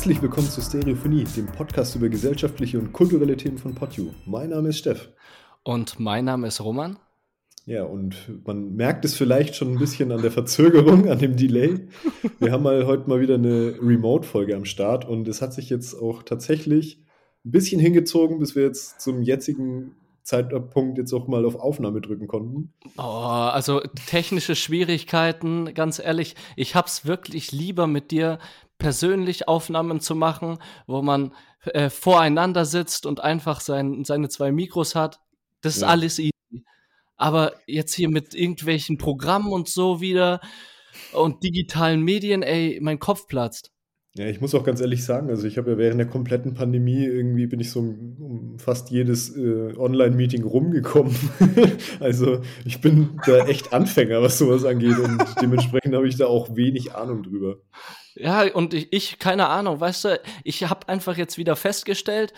Herzlich willkommen zu Stereophonie, dem Podcast über gesellschaftliche und kulturelle Themen von PodU. Mein Name ist Steff. Und mein Name ist Roman. Ja, und man merkt es vielleicht schon ein bisschen an der Verzögerung, an dem Delay. Wir haben mal heute mal wieder eine Remote-Folge am Start und es hat sich jetzt auch tatsächlich ein bisschen hingezogen, bis wir jetzt zum jetzigen Zeitpunkt jetzt auch mal auf Aufnahme drücken konnten. Oh, also technische Schwierigkeiten, ganz ehrlich, ich hab's wirklich lieber mit dir persönlich Aufnahmen zu machen, wo man äh, voreinander sitzt und einfach sein, seine zwei Mikros hat. Das ist ja. alles easy. Aber jetzt hier mit irgendwelchen Programmen und so wieder und digitalen Medien, ey, mein Kopf platzt. Ja, ich muss auch ganz ehrlich sagen, also ich habe ja während der kompletten Pandemie irgendwie bin ich so um, um fast jedes äh, Online-Meeting rumgekommen. also ich bin da echt Anfänger, was sowas angeht und dementsprechend habe ich da auch wenig Ahnung drüber. Ja, und ich, ich keine Ahnung, weißt du, ich habe einfach jetzt wieder festgestellt,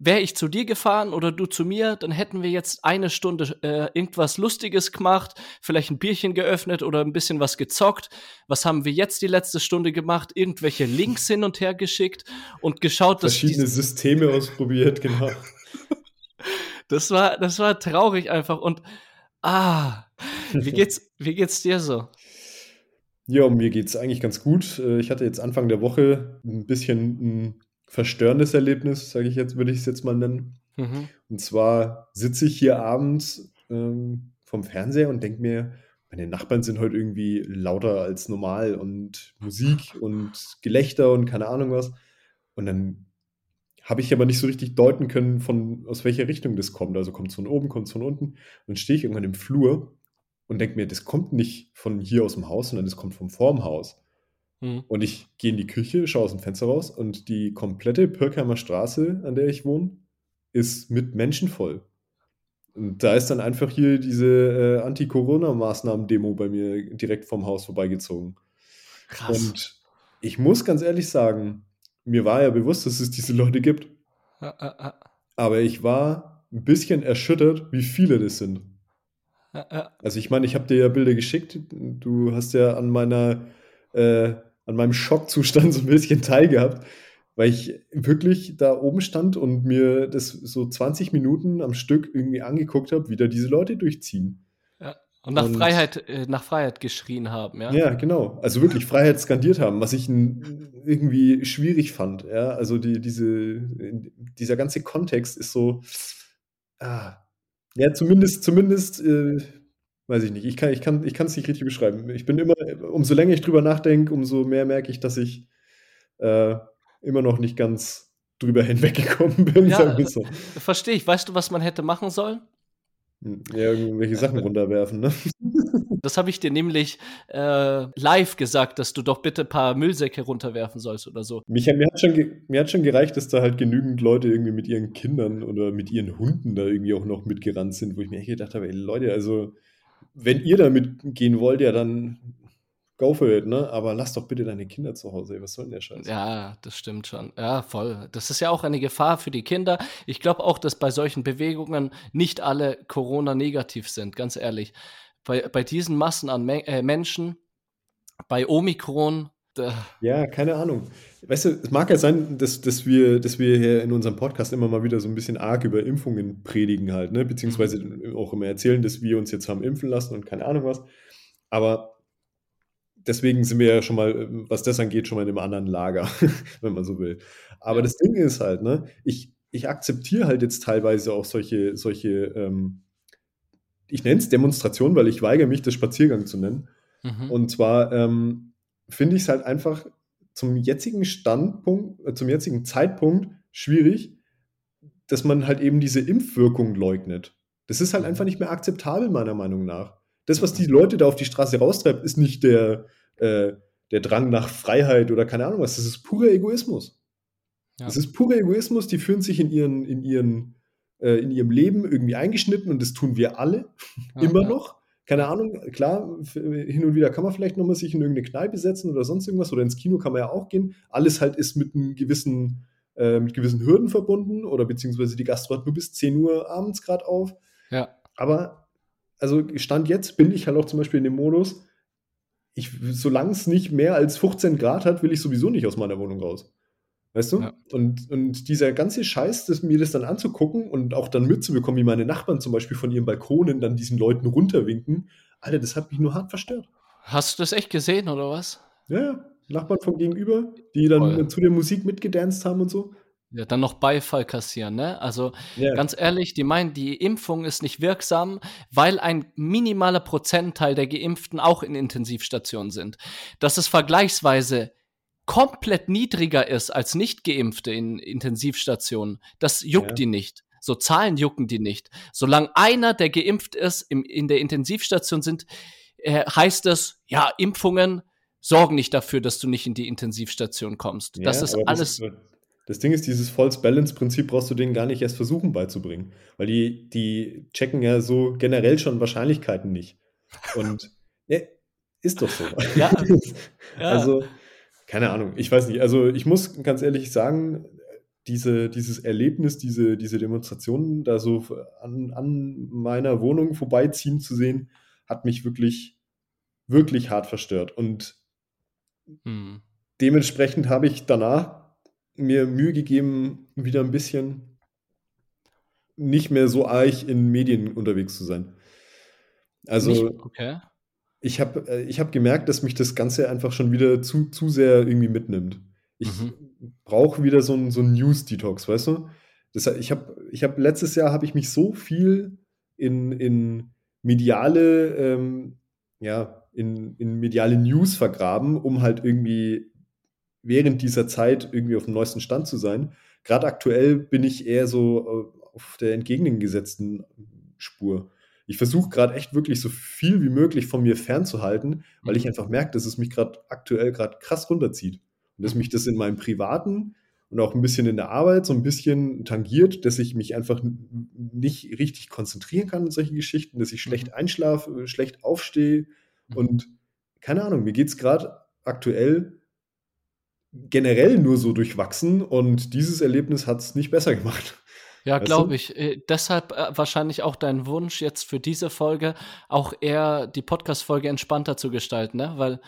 wäre ich zu dir gefahren oder du zu mir, dann hätten wir jetzt eine Stunde äh, irgendwas Lustiges gemacht, vielleicht ein Bierchen geöffnet oder ein bisschen was gezockt. Was haben wir jetzt die letzte Stunde gemacht? Irgendwelche Links hin und her geschickt und geschaut, dass verschiedene Systeme ausprobiert, genau. das war, das war traurig einfach und ah, wie geht's, wie geht's dir so? Ja, mir geht's eigentlich ganz gut. Äh, ich hatte jetzt Anfang der Woche ein bisschen ein verstörendes Erlebnis, sage ich jetzt, würde ich es jetzt mal nennen. Mhm. Und zwar sitze ich hier abends ähm, vom Fernseher und denke mir, meine Nachbarn sind heute irgendwie lauter als normal und Musik und Gelächter und keine Ahnung was. Und dann habe ich aber nicht so richtig deuten können, von aus welcher Richtung das kommt. Also kommt es von oben, kommt es von unten. Und dann stehe ich irgendwann im Flur und denke mir, das kommt nicht von hier aus dem Haus, sondern das kommt vom Formhaus. Mhm. Und ich gehe in die Küche, schaue aus dem Fenster raus und die komplette Pirkheimer Straße, an der ich wohne, ist mit Menschen voll. Und da ist dann einfach hier diese äh, Anti-Corona-Maßnahmen-Demo bei mir direkt vom Haus vorbeigezogen. Krass. Und ich muss ganz ehrlich sagen, mir war ja bewusst, dass es diese Leute gibt. Aber ich war ein bisschen erschüttert, wie viele das sind. Also ich meine, ich habe dir ja Bilder geschickt. Du hast ja an meiner äh, an meinem Schockzustand so ein bisschen teilgehabt, weil ich wirklich da oben stand und mir das so 20 Minuten am Stück irgendwie angeguckt habe, wie da diese Leute durchziehen. Ja. Und nach und, Freiheit, äh, nach Freiheit geschrien haben, ja. Ja, genau. Also wirklich Freiheit skandiert haben, was ich irgendwie schwierig fand. Ja, also die, diese, dieser ganze Kontext ist so, ah, ja, zumindest, zumindest äh, Weiß ich nicht. Ich kann, ich kann, ich kann es nicht richtig beschreiben. Ich bin immer, umso länger ich drüber nachdenke, umso mehr merke ich, dass ich äh, immer noch nicht ganz drüber hinweggekommen bin. Ja, so. verstehe ich. Weißt du, was man hätte machen sollen? Hm, ja, irgendwelche Sachen runterwerfen, ne? Das habe ich dir nämlich äh, live gesagt, dass du doch bitte ein paar Müllsäcke runterwerfen sollst oder so. Mich, mir, hat schon, mir hat schon gereicht, dass da halt genügend Leute irgendwie mit ihren Kindern oder mit ihren Hunden da irgendwie auch noch mitgerannt sind, wo ich mir echt gedacht habe, ey Leute, also wenn ihr damit gehen wollt, ja, dann go for it, ne? Aber lass doch bitte deine Kinder zu Hause, ey. was soll denn der Scheiß? Ja, das stimmt schon. Ja, voll. Das ist ja auch eine Gefahr für die Kinder. Ich glaube auch, dass bei solchen Bewegungen nicht alle Corona-negativ sind, ganz ehrlich. Bei, bei diesen Massen an Me äh, Menschen, bei Omikron, ja, keine Ahnung. Weißt du, es mag ja sein, dass, dass, wir, dass wir hier in unserem Podcast immer mal wieder so ein bisschen arg über Impfungen predigen halt, ne? beziehungsweise mhm. auch immer erzählen, dass wir uns jetzt haben impfen lassen und keine Ahnung was. Aber deswegen sind wir ja schon mal, was das angeht, schon mal in einem anderen Lager, wenn man so will. Aber ja. das Ding ist halt, ne, ich, ich akzeptiere halt jetzt teilweise auch solche, solche ähm, ich nenne es Demonstrationen, weil ich weigere mich, das Spaziergang zu nennen. Mhm. Und zwar ähm, finde ich es halt einfach zum jetzigen Standpunkt, äh, zum jetzigen Zeitpunkt schwierig, dass man halt eben diese Impfwirkung leugnet. Das ist halt einfach nicht mehr akzeptabel, meiner Meinung nach. Das, was die Leute da auf die Straße raustreibt, ist nicht der, äh, der Drang nach Freiheit oder keine Ahnung was. Das ist purer Egoismus. Ja. Das ist purer Egoismus. Die fühlen sich in, ihren, in, ihren, äh, in ihrem Leben irgendwie eingeschnitten und das tun wir alle ja, immer ja. noch keine Ahnung, klar, hin und wieder kann man vielleicht nochmal sich in irgendeine Kneipe setzen oder sonst irgendwas oder ins Kino kann man ja auch gehen. Alles halt ist mit einem gewissen, äh, mit gewissen Hürden verbunden oder beziehungsweise die Gastro hat nur bis 10 Uhr abends gerade auf. Ja. Aber, also Stand jetzt bin ich halt auch zum Beispiel in dem Modus, ich, solange es nicht mehr als 15 Grad hat, will ich sowieso nicht aus meiner Wohnung raus. Weißt du? Ja. Und, und dieser ganze Scheiß, das, mir das dann anzugucken und auch dann mitzubekommen, wie meine Nachbarn zum Beispiel von ihren Balkonen dann diesen Leuten runterwinken, Alter, das hat mich nur hart verstört. Hast du das echt gesehen oder was? Ja. Nachbarn von gegenüber, die dann Voll. zu der Musik mitgedanced haben und so. Ja, dann noch Beifall kassieren, ne? Also yeah. ganz ehrlich, die meinen, die Impfung ist nicht wirksam, weil ein minimaler Prozentteil der Geimpften auch in Intensivstationen sind. Dass es vergleichsweise komplett niedriger ist als Nicht-Geimpfte in Intensivstationen, das juckt ja. die nicht. So Zahlen jucken die nicht. Solange einer, der geimpft ist, im, in der Intensivstation sind, äh, heißt es, ja, Impfungen sorgen nicht dafür, dass du nicht in die Intensivstation kommst. Ja, das ist alles. Das, das Ding ist, dieses False Balance-Prinzip brauchst du denen gar nicht erst versuchen beizubringen, weil die, die checken ja so generell schon Wahrscheinlichkeiten nicht. Und ja, ist doch so. Ja. ja. Also, keine Ahnung, ich weiß nicht. Also, ich muss ganz ehrlich sagen, diese, dieses Erlebnis, diese, diese Demonstrationen da so an, an meiner Wohnung vorbeiziehen zu sehen, hat mich wirklich, wirklich hart verstört. Und hm. dementsprechend habe ich danach mir Mühe gegeben, wieder ein bisschen nicht mehr so arg in Medien unterwegs zu sein. Also, nicht, okay. Ich habe äh, ich hab gemerkt, dass mich das Ganze einfach schon wieder zu, zu sehr irgendwie mitnimmt. Ich mhm. brauche wieder so einen so News-Detox, weißt du? Das, ich habe ich hab, letztes Jahr habe ich mich so viel in, in mediale, ähm, ja, in, in mediale News vergraben, um halt irgendwie während dieser Zeit irgendwie auf dem neuesten Stand zu sein. Gerade aktuell bin ich eher so äh, auf der entgegengesetzten Spur. Ich versuche gerade echt wirklich so viel wie möglich von mir fernzuhalten, weil ich mhm. einfach merke, dass es mich gerade aktuell gerade krass runterzieht. Und dass mich das in meinem privaten und auch ein bisschen in der Arbeit so ein bisschen tangiert, dass ich mich einfach nicht richtig konzentrieren kann in solchen Geschichten, dass ich schlecht mhm. einschlafe, schlecht aufstehe. Mhm. Und keine Ahnung, mir geht es gerade aktuell generell nur so durchwachsen und dieses Erlebnis hat es nicht besser gemacht. Ja, glaube ich. Äh, deshalb äh, wahrscheinlich auch dein Wunsch jetzt für diese Folge, auch eher die Podcast-Folge entspannter zu gestalten, ne? Weil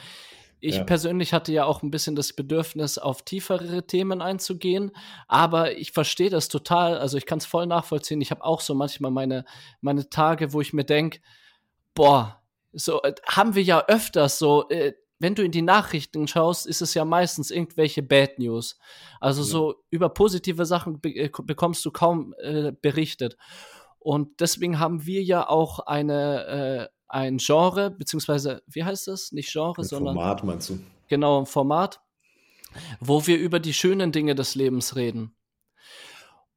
ich ja. persönlich hatte ja auch ein bisschen das Bedürfnis, auf tiefere Themen einzugehen, aber ich verstehe das total, also ich kann es voll nachvollziehen. Ich habe auch so manchmal meine, meine Tage, wo ich mir denke, boah, so äh, haben wir ja öfters so, äh, wenn du in die Nachrichten schaust, ist es ja meistens irgendwelche Bad News. Also ja. so über positive Sachen be äh, bekommst du kaum äh, berichtet. Und deswegen haben wir ja auch eine, äh, ein Genre, beziehungsweise, wie heißt das? Nicht Genre, ein sondern. Format meinst du? Genau, ein Format, wo wir über die schönen Dinge des Lebens reden.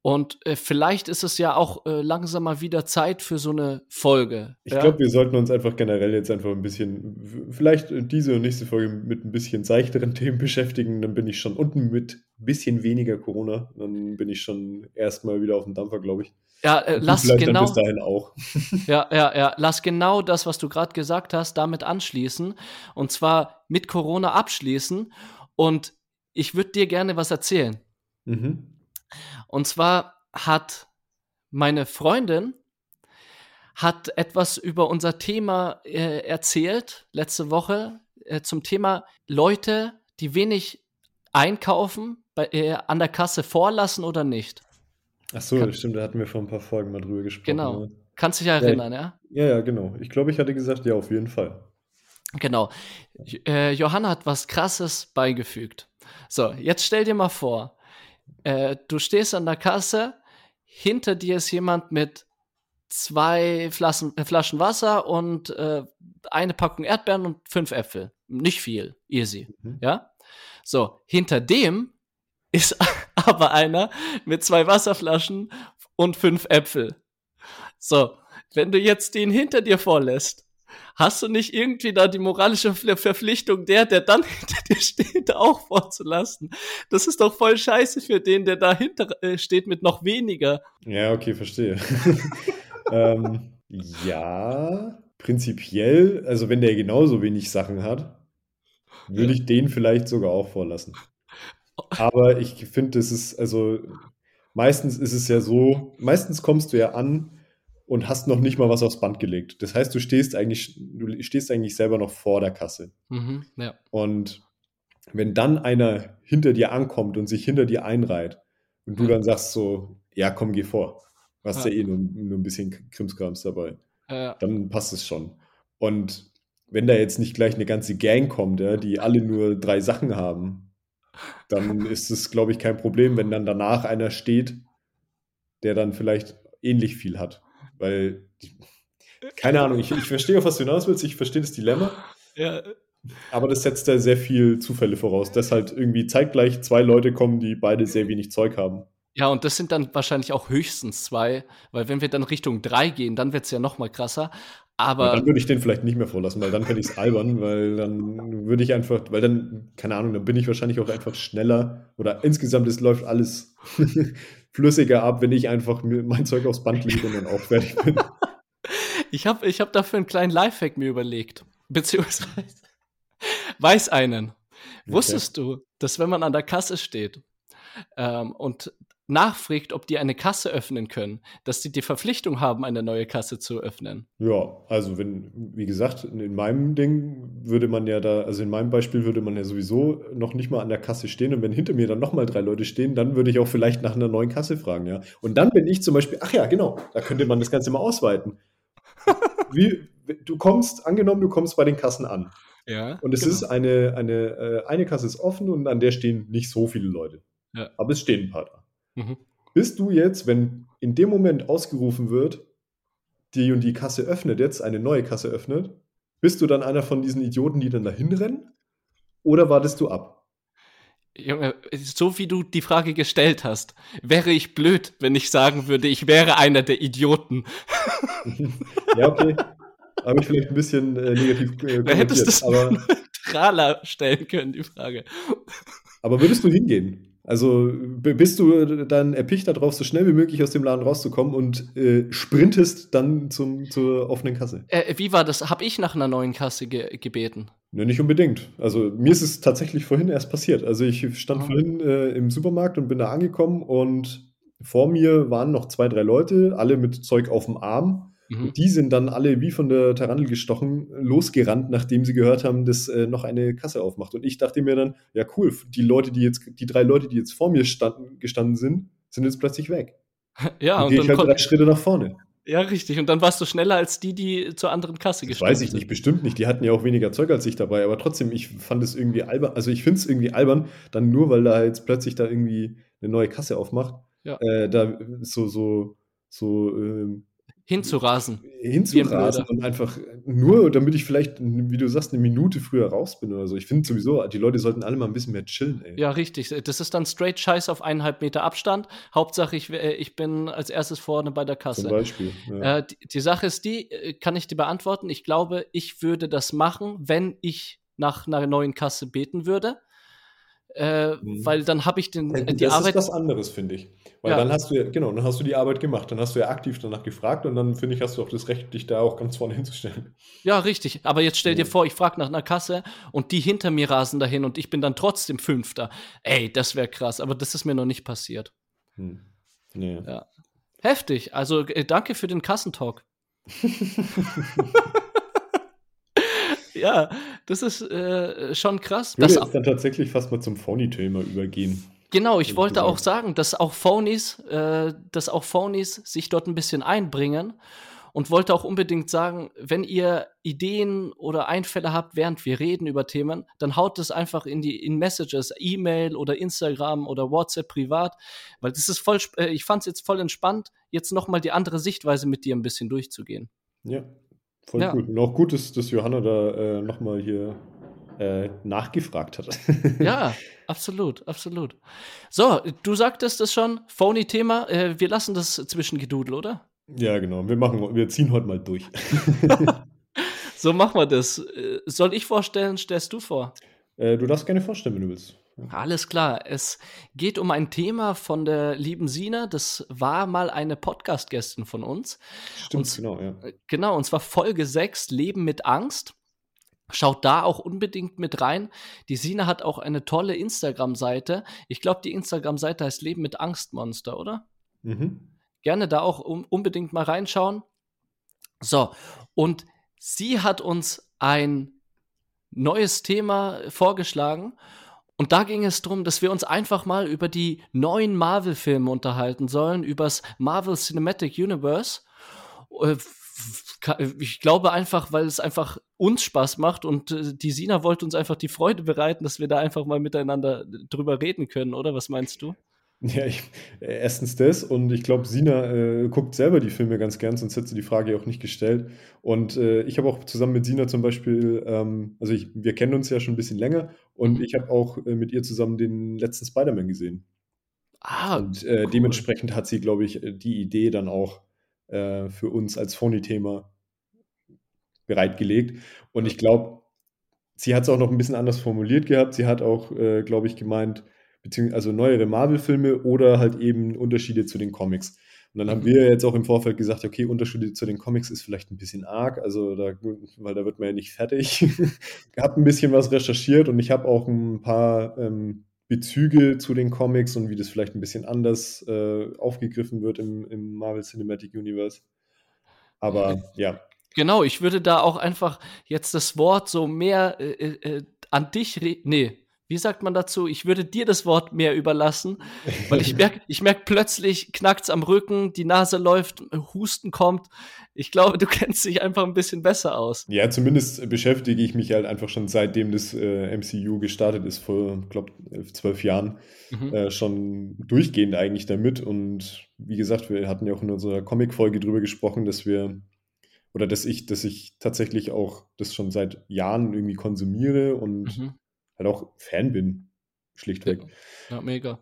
Und äh, vielleicht ist es ja auch äh, langsam mal wieder Zeit für so eine Folge. Ich ja? glaube, wir sollten uns einfach generell jetzt einfach ein bisschen, vielleicht diese und nächste Folge mit ein bisschen seichteren Themen beschäftigen. Dann bin ich schon unten mit ein bisschen weniger Corona. Dann bin ich schon erstmal wieder auf dem Dampfer, glaube ich. Ja, äh, lass genau. bis dahin auch. ja, ja, ja. Lass genau das, was du gerade gesagt hast, damit anschließen. Und zwar mit Corona abschließen. Und ich würde dir gerne was erzählen. Mhm. Und zwar hat meine Freundin hat etwas über unser Thema äh, erzählt letzte Woche äh, zum Thema Leute, die wenig einkaufen, bei, äh, an der Kasse vorlassen oder nicht. Ach so, Kann, stimmt, da hatten wir vor ein paar Folgen mal drüber gesprochen. Genau. Ne? Kannst dich erinnern, ja? Ja, ja, genau. Ich glaube, ich hatte gesagt, ja, auf jeden Fall. Genau. Äh, Johanna hat was Krasses beigefügt. So, jetzt stell dir mal vor, äh, du stehst an der Kasse, hinter dir ist jemand mit zwei Flaschen, äh, Flaschen Wasser und äh, eine Packung Erdbeeren und fünf Äpfel. Nicht viel, easy. Mhm. Ja? So, hinter dem ist aber einer mit zwei Wasserflaschen und fünf Äpfel. So, wenn du jetzt den hinter dir vorlässt, hast du nicht irgendwie da die moralische Verpflichtung, der, der dann hinter dir steht, auch vorzulassen? Das ist doch voll scheiße für den, der dahinter äh, steht mit noch weniger. Ja, okay, verstehe. ähm, ja, prinzipiell, also wenn der genauso wenig Sachen hat, würde ich den vielleicht sogar auch vorlassen. Aber ich finde, es ist, also meistens ist es ja so, meistens kommst du ja an und hast noch nicht mal was aufs Band gelegt. Das heißt, du stehst eigentlich, du stehst eigentlich selber noch vor der Kasse. Mhm, ja. Und wenn dann einer hinter dir ankommt und sich hinter dir einreiht und du dann sagst so, ja, komm, geh vor. Du hast ja, ja eh nur, nur, ein bisschen Krimskrams dabei. Ja. Dann passt es schon. Und wenn da jetzt nicht gleich eine ganze Gang kommt, die alle nur drei Sachen haben, dann ist es, glaube ich, kein Problem, wenn dann danach einer steht, der dann vielleicht ähnlich viel hat. Weil, keine Ahnung, ich, ich verstehe, auf was du hinaus willst, ich verstehe das Dilemma. Ja. Aber das setzt da sehr viel Zufälle voraus, dass halt irgendwie zeitgleich zwei Leute kommen, die beide sehr wenig Zeug haben. Ja, und das sind dann wahrscheinlich auch höchstens zwei, weil wenn wir dann Richtung drei gehen, dann wird es ja noch mal krasser. Aber ja, dann würde ich den vielleicht nicht mehr vorlassen, weil dann könnte ich es albern, weil dann würde ich einfach, weil dann, keine Ahnung, dann bin ich wahrscheinlich auch einfach schneller oder insgesamt es läuft alles flüssiger ab, wenn ich einfach mein Zeug aufs Band lege und dann auch fertig bin. Ich habe ich hab dafür einen kleinen Lifehack mir überlegt, beziehungsweise weiß einen. Okay. Wusstest du, dass wenn man an der Kasse steht ähm, und nachfragt, ob die eine Kasse öffnen können, dass die die Verpflichtung haben, eine neue Kasse zu öffnen. Ja, also wenn, wie gesagt, in meinem Ding würde man ja da, also in meinem Beispiel würde man ja sowieso noch nicht mal an der Kasse stehen und wenn hinter mir dann nochmal drei Leute stehen, dann würde ich auch vielleicht nach einer neuen Kasse fragen, ja. Und dann bin ich zum Beispiel, ach ja, genau, da könnte man das Ganze mal ausweiten. Wie, du kommst, angenommen, du kommst bei den Kassen an. Ja. Und es genau. ist eine, eine, äh, eine Kasse ist offen und an der stehen nicht so viele Leute. Ja. Aber es stehen ein paar da. Mhm. Bist du jetzt, wenn in dem Moment ausgerufen wird, die und die Kasse öffnet jetzt, eine neue Kasse öffnet, bist du dann einer von diesen Idioten, die dann dahin rennen? Oder wartest du ab? Junge, so wie du die Frage gestellt hast, wäre ich blöd, wenn ich sagen würde, ich wäre einer der Idioten. ja, okay. Habe ich vielleicht ein bisschen äh, negativ äh, Da hättest du es aber neutraler stellen können, die Frage. Aber würdest du hingehen? Also bist du dann erpicht darauf, so schnell wie möglich aus dem Laden rauszukommen und äh, sprintest dann zum, zur offenen Kasse? Äh, wie war das? Habe ich nach einer neuen Kasse ge gebeten? Ne, nicht unbedingt. Also mir ist es tatsächlich vorhin erst passiert. Also ich stand oh. vorhin äh, im Supermarkt und bin da angekommen und vor mir waren noch zwei, drei Leute, alle mit Zeug auf dem Arm. Mhm. Die sind dann alle wie von der Tarantel gestochen losgerannt, nachdem sie gehört haben, dass äh, noch eine Kasse aufmacht. Und ich dachte mir dann, ja cool, die Leute, die jetzt, die drei Leute, die jetzt vor mir standen, gestanden sind, sind jetzt plötzlich weg. Ja, und, und dann ich halt drei Schritte nach vorne. Ja, richtig. Und dann warst du schneller als die, die zur anderen Kasse gestanden sind. Weiß ich nicht, bestimmt nicht. Die hatten ja auch weniger Zeug als ich dabei. Aber trotzdem, ich fand es irgendwie albern. Also ich finde es irgendwie albern, dann nur, weil da jetzt plötzlich da irgendwie eine neue Kasse aufmacht, ja. äh, da so, so, so äh, hinzurasen. Hinzurasen und einfach nur, damit ich vielleicht, wie du sagst, eine Minute früher raus bin oder so. Ich finde sowieso, die Leute sollten alle mal ein bisschen mehr chillen, ey. Ja, richtig. Das ist dann straight Scheiß auf eineinhalb Meter Abstand. Hauptsache, ich, äh, ich bin als erstes vorne bei der Kasse. Zum Beispiel. Ja. Äh, die, die Sache ist die, äh, kann ich dir beantworten? Ich glaube, ich würde das machen, wenn ich nach einer neuen Kasse beten würde. Äh, mhm. Weil dann habe ich den, äh, die das Arbeit. Das ist was anderes, finde ich. Weil ja. dann hast du ja, genau, dann hast du die Arbeit gemacht, dann hast du ja aktiv danach gefragt und dann finde ich, hast du auch das Recht, dich da auch ganz vorne hinzustellen. Ja, richtig. Aber jetzt stell dir vor, ich frage nach einer Kasse und die hinter mir rasen dahin und ich bin dann trotzdem Fünfter. Ey, das wäre krass, aber das ist mir noch nicht passiert. Hm. Nee. Ja. Heftig. Also äh, danke für den Kassentalk. ja, das ist äh, schon krass. Würde jetzt dann tatsächlich fast mal zum Phony-Thema übergehen. Genau, ich wollte auch sagen, dass auch Phonies, äh, dass auch Phonies sich dort ein bisschen einbringen und wollte auch unbedingt sagen, wenn ihr Ideen oder Einfälle habt, während wir reden über Themen, dann haut das einfach in die in Messages, E-Mail oder Instagram oder WhatsApp privat, weil das ist voll, äh, ich fand es jetzt voll entspannt, jetzt nochmal die andere Sichtweise mit dir ein bisschen durchzugehen. Ja, Voll ja. gut. Und auch gut ist, dass Johanna da äh, nochmal hier äh, nachgefragt hat. ja, absolut, absolut. So, du sagtest es schon, phony Thema. Äh, wir lassen das zwischengedudel, oder? Ja, genau. Wir, machen, wir ziehen heute mal durch. so machen wir das. Äh, soll ich vorstellen, stellst du vor? Äh, du darfst gerne vorstellen, wenn du willst. Alles klar. Es geht um ein Thema von der lieben Sina. Das war mal eine Podcast-Gästin von uns. Stimmt, und, genau, ja. Äh, genau, und zwar Folge 6, Leben mit Angst. Schaut da auch unbedingt mit rein. Die Sina hat auch eine tolle Instagram-Seite. Ich glaube, die Instagram-Seite heißt Leben mit Angstmonster, oder? Mhm. Gerne da auch um, unbedingt mal reinschauen. So, und sie hat uns ein neues Thema vorgeschlagen Und da ging es darum, dass wir uns einfach mal über die neuen Marvel-Filme unterhalten sollen, übers Marvel Cinematic Universe. Äh, ich glaube einfach, weil es einfach uns Spaß macht und äh, die Sina wollte uns einfach die Freude bereiten, dass wir da einfach mal miteinander drüber reden können, oder? Was meinst du? Ja, ich, erstens das und ich glaube, Sina äh, guckt selber die Filme ganz gern, sonst hätte sie die Frage auch nicht gestellt. Und äh, ich habe auch zusammen mit Sina zum Beispiel, ähm, also ich, wir kennen uns ja schon ein bisschen länger und mhm. ich habe auch äh, mit ihr zusammen den letzten Spider-Man gesehen. Ah, und äh, cool. dementsprechend hat sie, glaube ich, die Idee dann auch äh, für uns als Phony-Thema bereitgelegt. Und ich glaube, sie hat es auch noch ein bisschen anders formuliert gehabt. Sie hat auch, äh, glaube ich, gemeint, beziehungsweise also neuere Marvel-Filme oder halt eben Unterschiede zu den Comics. Und dann haben mhm. wir jetzt auch im Vorfeld gesagt, okay, Unterschiede zu den Comics ist vielleicht ein bisschen arg, also da, weil da wird man ja nicht fertig. ich habe ein bisschen was recherchiert und ich habe auch ein paar ähm, Bezüge zu den Comics und wie das vielleicht ein bisschen anders äh, aufgegriffen wird im, im, Marvel Cinematic Universe. Aber ja. Genau, ich würde da auch einfach jetzt das Wort so mehr äh, äh, an dich reden. Nee, wie sagt man dazu? Ich würde dir das Wort mehr überlassen, weil ich merke, ich merke plötzlich knackt's am Rücken, die Nase läuft, Husten kommt. Ich glaube, du kennst dich einfach ein bisschen besser aus. Ja, zumindest beschäftige ich mich halt einfach schon seitdem das äh, MCU gestartet ist, vor, glaube zwölf Jahren, mhm. äh, schon durchgehend eigentlich damit. Und wie gesagt, wir hatten ja auch in unserer Comic-Folge drüber gesprochen, dass wir oder dass ich, dass ich tatsächlich auch das schon seit Jahren irgendwie konsumiere und mhm halt auch Fan bin, schlichtweg. Ja, ja, mega.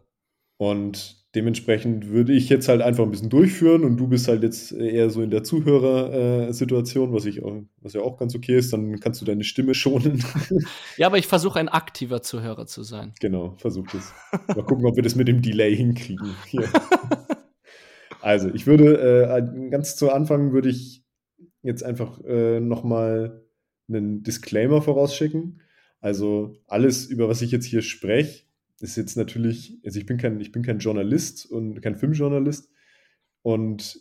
Und dementsprechend würde ich jetzt halt einfach ein bisschen durchführen und du bist halt jetzt eher so in der Zuhörersituation, was ich auch, was ja auch ganz okay ist, dann kannst du deine Stimme schonen. Ja, aber ich versuche ein aktiver Zuhörer zu sein. Genau, versuch das. Mal gucken, ob wir das mit dem Delay hinkriegen. Hier. Also, ich würde äh, ganz zu Anfang würde ich jetzt einfach äh, nochmal einen Disclaimer vorausschicken. Also alles, über was ich jetzt hier spreche, ist jetzt natürlich, also ich bin kein, ich bin kein Journalist und kein Filmjournalist und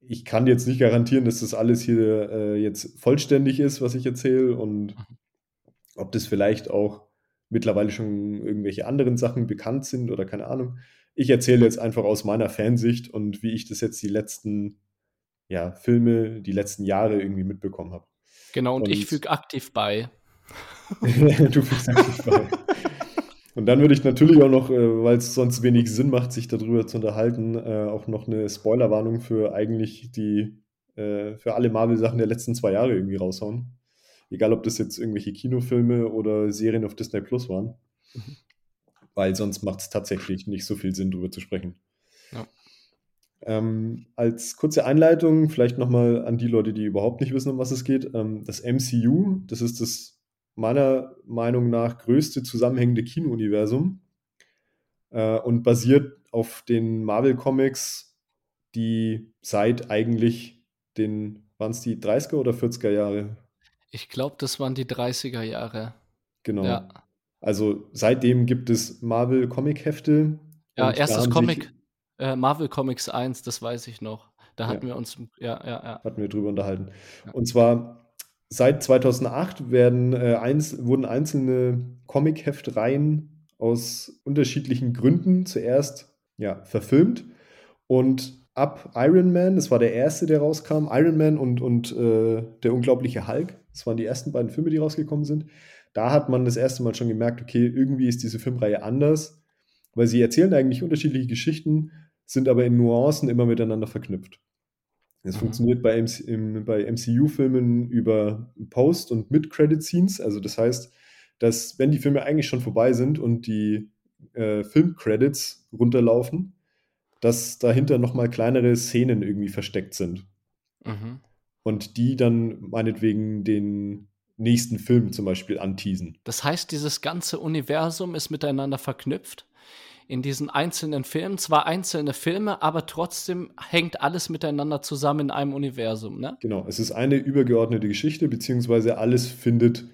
ich kann jetzt nicht garantieren, dass das alles hier äh, jetzt vollständig ist, was ich erzähle und mhm. ob das vielleicht auch mittlerweile schon irgendwelche anderen Sachen bekannt sind oder keine Ahnung. Ich erzähle jetzt einfach aus meiner Fansicht und wie ich das jetzt die letzten ja, Filme, die letzten Jahre irgendwie mitbekommen habe. Genau, und, und ich füge aktiv bei. du fühlst dich bei. Und dann würde ich natürlich auch noch, äh, weil es sonst wenig Sinn macht, sich darüber zu unterhalten, äh, auch noch eine Spoilerwarnung für eigentlich die, äh, für alle Marvel-Sachen der letzten zwei Jahre irgendwie raushauen. Egal, ob das jetzt irgendwelche Kinofilme oder Serien auf Disney Plus waren. Mhm. Weil sonst macht es tatsächlich nicht so viel Sinn, darüber zu sprechen. Ja. Ähm, als kurze Einleitung, vielleicht nochmal an die Leute, die überhaupt nicht wissen, um was es geht. Ähm, das MCU, das ist das meiner Meinung nach größte zusammenhängende Kinouniversum äh, und basiert auf den Marvel Comics, die seit eigentlich den, waren es die 30er oder 40er Jahre? Ich glaube, das waren die 30er Jahre. Genau. Ja. Also seitdem gibt es Marvel Comic Hefte. Ja, erstes Comic, äh, Marvel Comics 1, das weiß ich noch. Da hatten ja. wir uns, ja, ja, ja. Hatten wir drüber unterhalten. Ja. Und zwar Seit 2008 werden, äh, eins, wurden einzelne Comic-Heftreihen aus unterschiedlichen Gründen zuerst ja, verfilmt. Und ab Iron Man, das war der erste, der rauskam, Iron Man und, und äh, der unglaubliche Hulk, das waren die ersten beiden Filme, die rausgekommen sind. Da hat man das erste Mal schon gemerkt, okay, irgendwie ist diese Filmreihe anders, weil sie erzählen eigentlich unterschiedliche Geschichten, sind aber in Nuancen immer miteinander verknüpft. Es mhm. funktioniert bei, bei MCU-Filmen über Post- und Mid-Credit-Scenes. Also das heißt, dass wenn die Filme eigentlich schon vorbei sind und die äh, Film-Credits runterlaufen, dass dahinter nochmal kleinere Szenen irgendwie versteckt sind. Mhm. Und die dann meinetwegen den nächsten Film zum Beispiel anteasen. Das heißt, dieses ganze Universum ist miteinander verknüpft? In diesen einzelnen Filmen. Zwar einzelne Filme, aber trotzdem hängt alles miteinander zusammen in einem Universum, ne? Genau, es ist eine übergeordnete Geschichte, beziehungsweise alles findet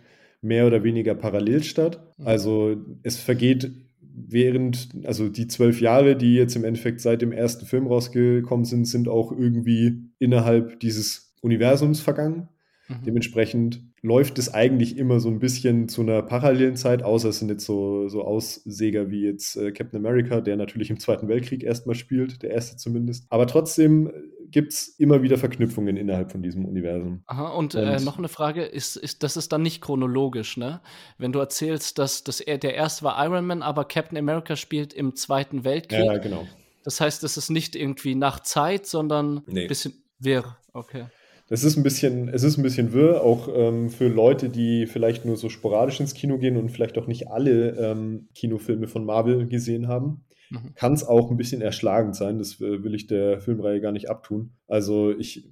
mehr oder weniger parallel statt. Mhm. Also es vergeht während, also die zwölf Jahre, die jetzt im Endeffekt seit dem ersten Film rausgekommen sind, sind auch irgendwie innerhalb dieses Universums vergangen. Mhm. Dementsprechend läuft es eigentlich immer so ein bisschen zu einer parallelen Zeit, außer es sind jetzt so, so Aussäger wie jetzt äh, Captain America, der natürlich im Zweiten Weltkrieg erstmal spielt, der erste zumindest. Aber trotzdem gibt es immer wieder Verknüpfungen innerhalb von diesem Universum. Aha, und, äh, und äh, noch eine Frage, ist, ist, das ist dann nicht chronologisch, ne? Wenn du erzählst, dass, dass er, der erste war Iron Man, aber Captain America spielt im Zweiten Weltkrieg. Ja, genau. Das heißt, es ist nicht irgendwie nach Zeit, sondern ein nee. bisschen wirr. Okay. Es ist ein bisschen, es ist ein bisschen wirr, auch ähm, für Leute, die vielleicht nur so sporadisch ins Kino gehen und vielleicht auch nicht alle ähm, Kinofilme von Marvel gesehen haben. Mhm. Kann es auch ein bisschen erschlagend sein, das will ich der Filmreihe gar nicht abtun. Also ich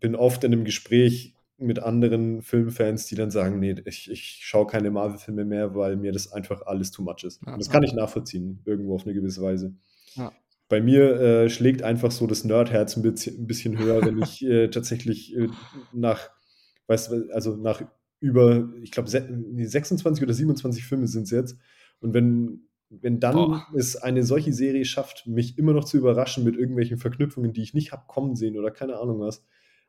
bin oft in einem Gespräch mit anderen Filmfans, die dann sagen, nee, ich, ich schaue keine Marvel-Filme mehr, weil mir das einfach alles too much ist. Und das kann ich nachvollziehen, irgendwo auf eine gewisse Weise. Ja bei mir äh, schlägt einfach so das Nerdherz ein bisschen, ein bisschen höher, wenn ich äh, tatsächlich äh, nach, weißt also nach über, ich glaube, 26 oder 27 Filme sind es jetzt. Und wenn, wenn dann Boah. es eine solche Serie schafft, mich immer noch zu überraschen mit irgendwelchen Verknüpfungen, die ich nicht habe kommen sehen oder keine Ahnung was,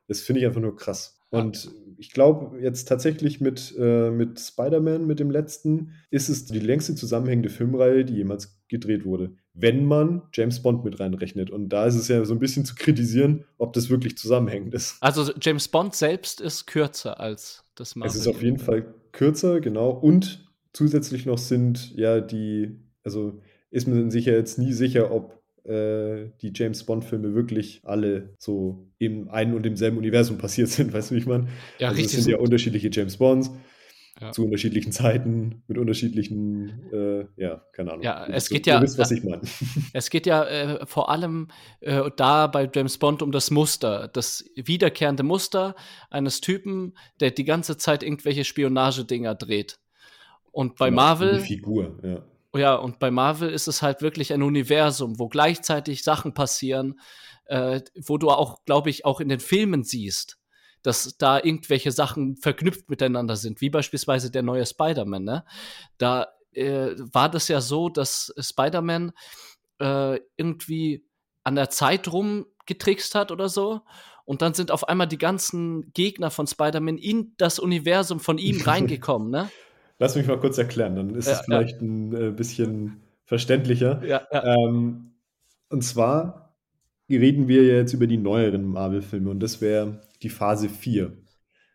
das finde ich einfach nur krass. Und ich glaube, jetzt tatsächlich mit, äh, mit Spider-Man, mit dem letzten, ist es die längste zusammenhängende Filmreihe, die jemals gedreht wurde. Wenn man James Bond mit reinrechnet. Und da ist es ja so ein bisschen zu kritisieren, ob das wirklich zusammenhängend ist. Also James Bond selbst ist kürzer als das Marvel. Es ist auf jeden Fall kürzer, genau. Und zusätzlich noch sind ja die, also ist man sich ja jetzt nie sicher, ob äh, die James Bond-Filme wirklich alle so im einen und demselben Universum passiert sind, weißt du, wie ich meine? Ja, also richtig. Es sind ja unterschiedliche James Bonds. Ja. zu unterschiedlichen Zeiten, mit unterschiedlichen, äh, ja, keine Ahnung. Ja, es geht du, ja, du wisst, was ich meine. Es geht ja äh, vor allem äh, da bei James Bond um das Muster, das wiederkehrende Muster eines Typen, der die ganze Zeit irgendwelche Spionagedinger dreht. Und bei genau, Marvel. Die Figur, ja. Ja, und bei Marvel ist es halt wirklich ein Universum, wo gleichzeitig Sachen passieren, äh, wo du auch, glaube ich, auch in den Filmen siehst, dass da irgendwelche Sachen verknüpft miteinander sind, wie beispielsweise der neue Spider-Man. Ne? Da äh, war das ja so, dass Spider-Man äh, irgendwie an der Zeit rumgetrickst hat oder so. Und dann sind auf einmal die ganzen Gegner von Spider-Man in das Universum von ihm reingekommen, ne? Lass mich mal kurz erklären, dann ist ja, es vielleicht ja. ein äh, bisschen verständlicher. Ja, ähm, und zwar reden wir jetzt über die neueren Marvel-Filme und das wäre die Phase 4.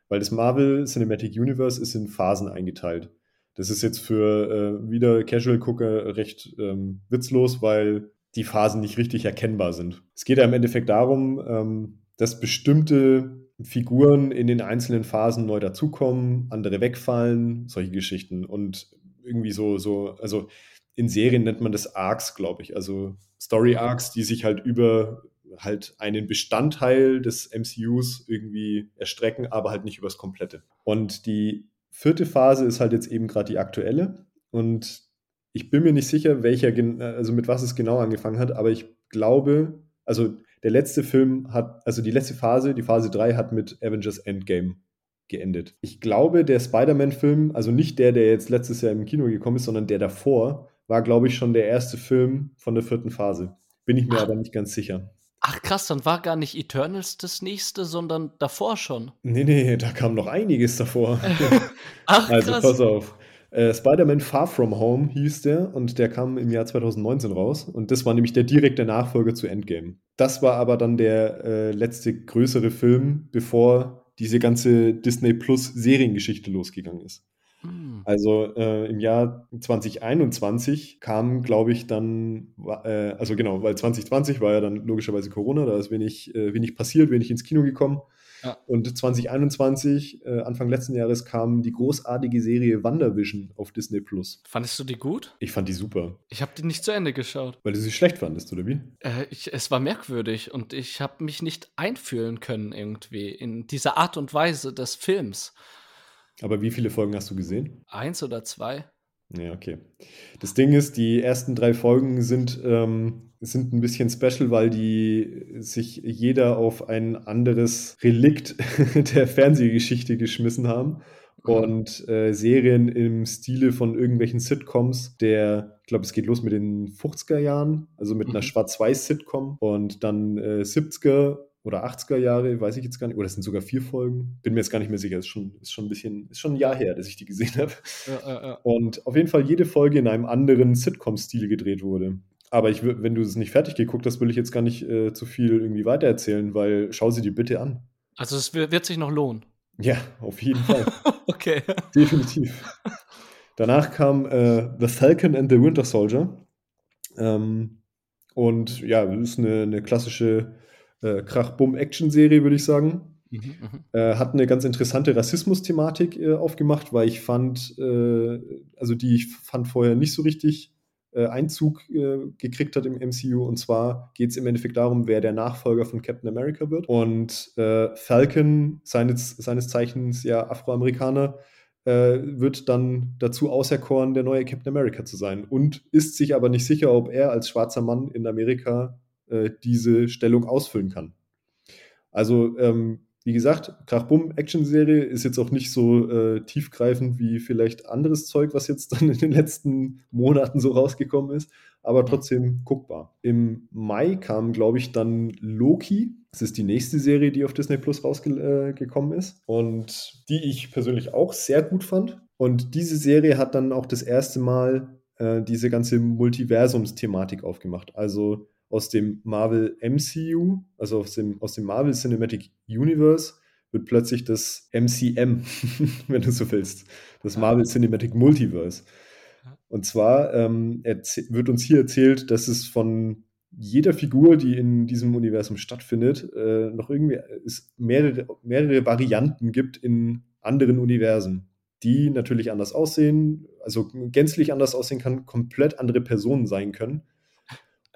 Weil das Marvel Cinematic Universe ist in Phasen eingeteilt. Das ist jetzt für äh, wieder Casual-Gucker recht ähm, witzlos, weil die Phasen nicht richtig erkennbar sind. Es geht ja im Endeffekt darum, ähm, dass bestimmte Figuren in den einzelnen Phasen neu dazukommen, andere wegfallen, solche Geschichten. Und irgendwie so, so, also in Serien nennt man das Arcs, glaube ich. Also Story Arcs, die sich halt über halt einen Bestandteil des MCUs irgendwie erstrecken, aber halt nicht übers Komplette. Und die vierte Phase ist halt jetzt eben gerade die aktuelle. Und ich bin mir nicht sicher, welcher, also mit was es genau angefangen hat, aber ich glaube, also der letzte Film hat, also die letzte Phase, die Phase 3 hat mit Avengers Endgame geendet. Ich glaube, der Spider-Man-Film, also nicht der, der jetzt letztes Jahr im Kino gekommen ist, sondern der davor, war, glaube ich, schon der erste Film von der vierten Phase. Bin ich mir Ach. aber nicht ganz sicher. Ach krass, dann war gar nicht Eternals das nächste, sondern davor schon. Nee, nee, da kam noch einiges davor. Ach, also krass. pass auf. Äh, Spider-Man Far From Home hieß der und der kam im Jahr 2019 raus. Und das war nämlich der direkte Nachfolger zu Endgame. Das war aber dann der äh, letzte größere Film, bevor diese ganze Disney Plus Seriengeschichte losgegangen ist. Hm. Also äh, im Jahr 2021 kam, glaube ich, dann, äh, also genau, weil 2020 war ja dann logischerweise Corona, da ist wenig, äh, wenig passiert, wenig ins Kino gekommen. Ja. Und 2021, äh, Anfang letzten Jahres, kam die großartige Serie WandaVision auf Disney Plus. Fandest du die gut? Ich fand die super. Ich habe die nicht zu Ende geschaut. Weil du sie schlecht fandest, oder wie? Äh, ich, es war merkwürdig und ich habe mich nicht einfühlen können irgendwie in diese Art und Weise des Films. Aber wie viele Folgen hast du gesehen? Eins oder zwei. Ja, okay. Das Ding ist, die ersten drei Folgen sind, ähm, sind ein bisschen special, weil die sich jeder auf ein anderes Relikt der Fernsehgeschichte geschmissen haben. Mhm. Und äh, Serien im Stile von irgendwelchen Sitcoms, der, ich glaube, es geht los mit den 50er Jahren, also mit mhm. einer Schwarz-Weiß-Sitcom und dann äh, 70er oder 80er Jahre, weiß ich jetzt gar nicht. Oder es sind sogar vier Folgen. Bin mir jetzt gar nicht mehr sicher. Ist schon, ist schon ein bisschen, ist schon ein Jahr her, dass ich die gesehen habe. Ja, ja, ja. Und auf jeden Fall jede Folge in einem anderen Sitcom-Stil gedreht wurde. Aber ich, wenn du es nicht fertig geguckt hast, will ich jetzt gar nicht äh, zu viel irgendwie weitererzählen, weil schau sie dir bitte an. Also es wird sich noch lohnen. Ja, auf jeden Fall. okay. Definitiv. Danach kam äh, The Falcon and the Winter Soldier. Ähm, und ja, das ist eine, eine klassische äh, Krach-Bumm-Action-Serie, würde ich sagen. Mhm, mhm, äh, hat eine ganz interessante Rassismus-Thematik äh, aufgemacht, weil ich fand, äh, also die ich fand vorher nicht so richtig äh, Einzug äh, gekriegt hat im MCU. Und zwar geht es im Endeffekt darum, wer der Nachfolger von Captain America wird. Und Falcon, seines, seines Zeichens ja Afroamerikaner, wird dann dazu auserkoren, der neue Captain America zu sein. Und ist sich aber nicht sicher, ob er als schwarzer Mann in Amerika äh, diese Stellung ausfüllen kann. Also, ähm, wie gesagt, Krach-Bumm-Action-Serie ist jetzt auch nicht so äh, tiefgreifend wie vielleicht anderes Zeug, was jetzt dann in den letzten Monaten so rausgekommen ist, aber trotzdem guckbar. Im Mai kam, glaube ich, dann Loki. Das ist die nächste Serie, die auf Disney Plus rausgekommen äh, ist und die ich persönlich auch sehr gut fand. Und diese Serie hat dann auch das erste Mal äh, diese ganze Multiversums-Thematik aufgemacht. Also aus dem Marvel MCU, also aus dem, aus dem Marvel Cinematic Universe, wird plötzlich das MCM, wenn du so willst, das Marvel Cinematic Multiverse. Und zwar ähm, wird uns hier erzählt, dass es von jeder Figur, die in diesem Universum stattfindet, äh, noch irgendwie es mehrere, mehrere Varianten gibt in anderen Universen, die natürlich anders aussehen, also gänzlich anders aussehen kann, komplett andere Personen sein können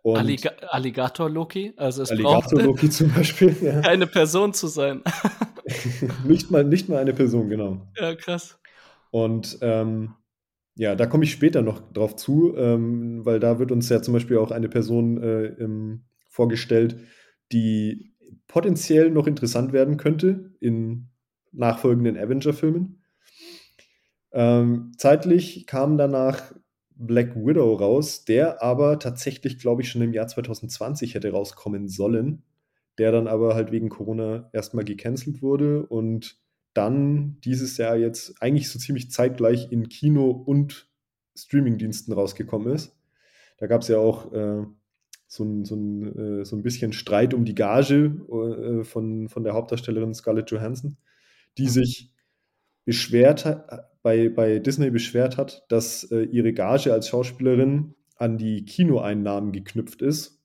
Alliga Alligator Loki, also es Alligator Loki zum Beispiel, ja. eine Person zu sein. nicht, mal, nicht mal eine Person, genau. Ja, krass. Und ähm, ja, da komme ich später noch drauf zu, ähm, weil da wird uns ja zum Beispiel auch eine Person äh, im, vorgestellt, die potenziell noch interessant werden könnte in nachfolgenden Avenger-Filmen. Ähm, zeitlich kam danach Black Widow raus, der aber tatsächlich, glaube ich, schon im Jahr 2020 hätte rauskommen sollen, der dann aber halt wegen Corona erstmal gecancelt wurde und dann dieses Jahr jetzt eigentlich so ziemlich zeitgleich in Kino und Streamingdiensten rausgekommen ist. Da gab es ja auch äh, so, ein, so, ein, äh, so ein bisschen Streit um die Gage äh, von, von der Hauptdarstellerin Scarlett Johansson, die mhm. sich beschwert hat, bei, bei Disney beschwert hat, dass äh, ihre Gage als Schauspielerin an die Kinoeinnahmen geknüpft ist,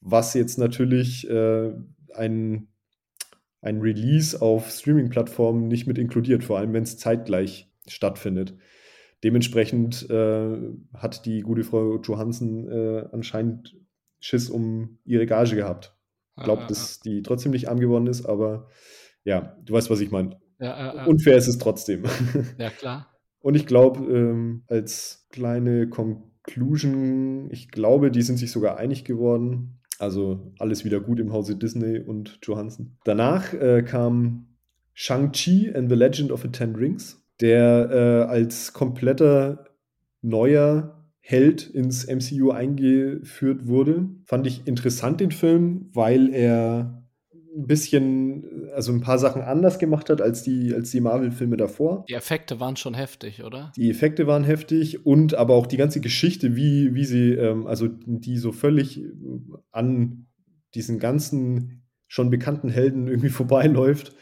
was jetzt natürlich äh, ein, ein Release auf Streaming-Plattformen nicht mit inkludiert, vor allem wenn es zeitgleich stattfindet. Dementsprechend äh, hat die gute Frau Johansen äh, anscheinend Schiss um ihre Gage gehabt. Glaubt, ah, dass die trotzdem nicht arm geworden ist, aber ja, du weißt, was ich meine. Ja, ja, Unfair ist es trotzdem. Ja, klar. Und ich glaube, ähm, als kleine Conclusion, ich glaube, die sind sich sogar einig geworden. Also alles wieder gut im Hause Disney und Johansson. Danach äh, kam Shang-Chi and the Legend of the Ten Rings, der äh, als kompletter neuer Held ins MCU eingeführt wurde. Fand ich interessant den Film, weil er ein bisschen, also ein paar Sachen anders gemacht hat als die, als die Marvel-Filme davor. Die Effekte waren schon heftig, oder? Die Effekte waren heftig und aber auch die ganze Geschichte, wie, wie sie, ähm, also die so völlig an diesen ganzen schon bekannten Helden irgendwie vorbeiläuft,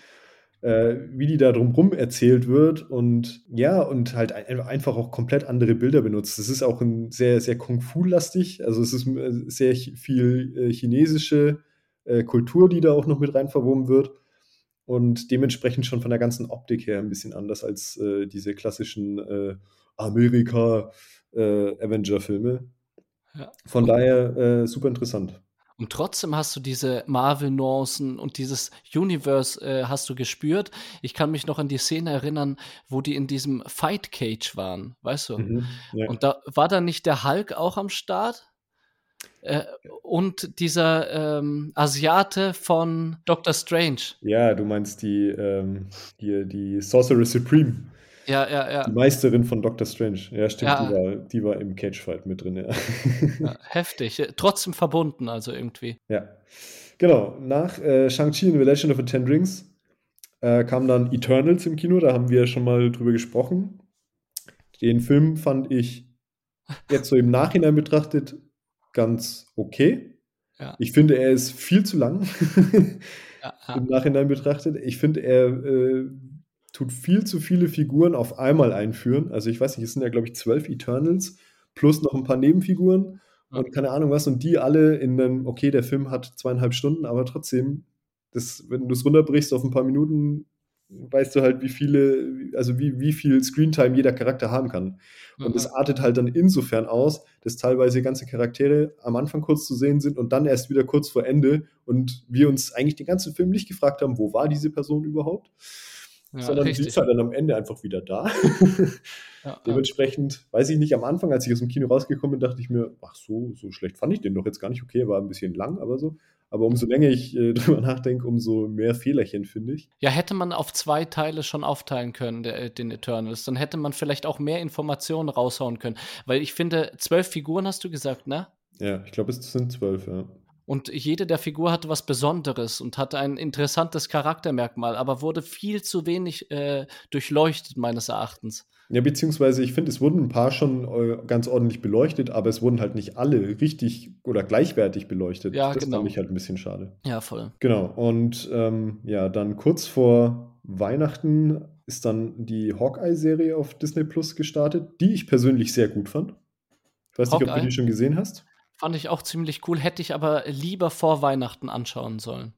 äh, wie die da drumrum erzählt wird und ja, und halt ein, einfach auch komplett andere Bilder benutzt. Es ist auch ein sehr, sehr Kung-Fu-lastig, also es ist äh, sehr viel äh, chinesische äh, Kultur, die da auch noch mit rein verwoben wird. Und dementsprechend schon von der ganzen Optik her ein bisschen anders als äh, diese klassischen äh, Amerika-Avenger-Filme. Äh, ja. Von daher äh, super interessant. Und trotzdem hast du diese Marvel-Nuancen und dieses Universe äh, hast du gespürt. Ich kann mich noch an die Szene erinnern, wo die in diesem Fight Cage waren, weißt du? Mhm, ja. Und da war da nicht der Hulk auch am Start? Äh, und dieser ähm, Asiate von Doctor Strange. Ja, du meinst die, ähm, die, die Sorcerer Supreme. Ja, ja, ja. Die Meisterin von Doctor Strange. Ja, stimmt, ja. Die, war, die war im Cagefight mit drin, ja. ja. Heftig. Trotzdem verbunden, also irgendwie. Ja. Genau. Nach äh, Shang-Chi and the Legend of the Ten Rings äh, kam dann Eternals im Kino. Da haben wir schon mal drüber gesprochen. Den Film fand ich jetzt so im Nachhinein betrachtet ganz okay. Ja. Ich finde, er ist viel zu lang im Nachhinein betrachtet. Ich finde, er äh, tut viel zu viele Figuren auf einmal einführen. Also ich weiß nicht, es sind ja, glaube ich, zwölf Eternals plus noch ein paar Nebenfiguren und keine Ahnung was. Und die alle in einem, okay, der Film hat zweieinhalb Stunden, aber trotzdem, das, wenn du es runterbrichst auf ein paar Minuten, weißt du halt, wie viele, also wie, wie viel Screentime jeder Charakter haben kann. Und es mhm. artet halt dann insofern aus, dass teilweise ganze Charaktere am Anfang kurz zu sehen sind und dann erst wieder kurz vor Ende und wir uns eigentlich den ganzen Film nicht gefragt haben, wo war diese Person überhaupt? Ja, sondern richtig. sie ist halt dann am Ende einfach wieder da. ja, Dementsprechend, weiß ich nicht, am Anfang, als ich aus dem Kino rausgekommen bin, dachte ich mir, ach so, so schlecht fand ich den doch jetzt gar nicht. Okay, war ein bisschen lang, aber so. Aber umso länger ich äh, drüber nachdenke, umso mehr Fehlerchen finde ich. Ja, hätte man auf zwei Teile schon aufteilen können, der, den Eternals, dann hätte man vielleicht auch mehr Informationen raushauen können. Weil ich finde, zwölf Figuren hast du gesagt, ne? Ja, ich glaube, es sind zwölf, ja. Und jede der Figur hatte was Besonderes und hatte ein interessantes Charaktermerkmal, aber wurde viel zu wenig äh, durchleuchtet, meines Erachtens. Ja, beziehungsweise ich finde, es wurden ein paar schon äh, ganz ordentlich beleuchtet, aber es wurden halt nicht alle richtig oder gleichwertig beleuchtet. Ja, das genau. fand ich halt ein bisschen schade. Ja, voll. Genau. Und ähm, ja, dann kurz vor Weihnachten ist dann die Hawkeye-Serie auf Disney Plus gestartet, die ich persönlich sehr gut fand. Ich weiß Hawkeye? nicht, ob du die schon gesehen hast. Fand ich auch ziemlich cool, hätte ich aber lieber vor Weihnachten anschauen sollen.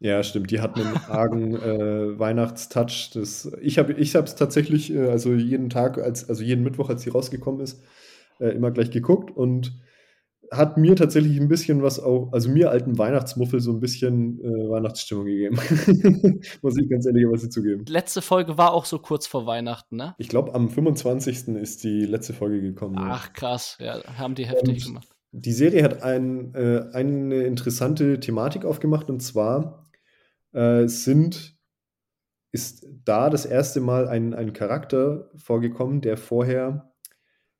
Ja, stimmt. Die hat einen argen äh, Weihnachtstouch. Das, ich habe es ich tatsächlich, äh, also jeden Tag, als, also jeden Mittwoch, als sie rausgekommen ist, äh, immer gleich geguckt und hat mir tatsächlich ein bisschen was auch, also mir alten Weihnachtsmuffel so ein bisschen äh, Weihnachtsstimmung gegeben. Muss ich ganz ehrlich was zugeben. Letzte Folge war auch so kurz vor Weihnachten, ne? Ich glaube, am 25. ist die letzte Folge gekommen. Ach, krass. Ja, haben die heftig und gemacht. Die Serie hat ein, äh, eine interessante Thematik aufgemacht und zwar äh, sind, ist da das erste Mal ein, ein Charakter vorgekommen, der vorher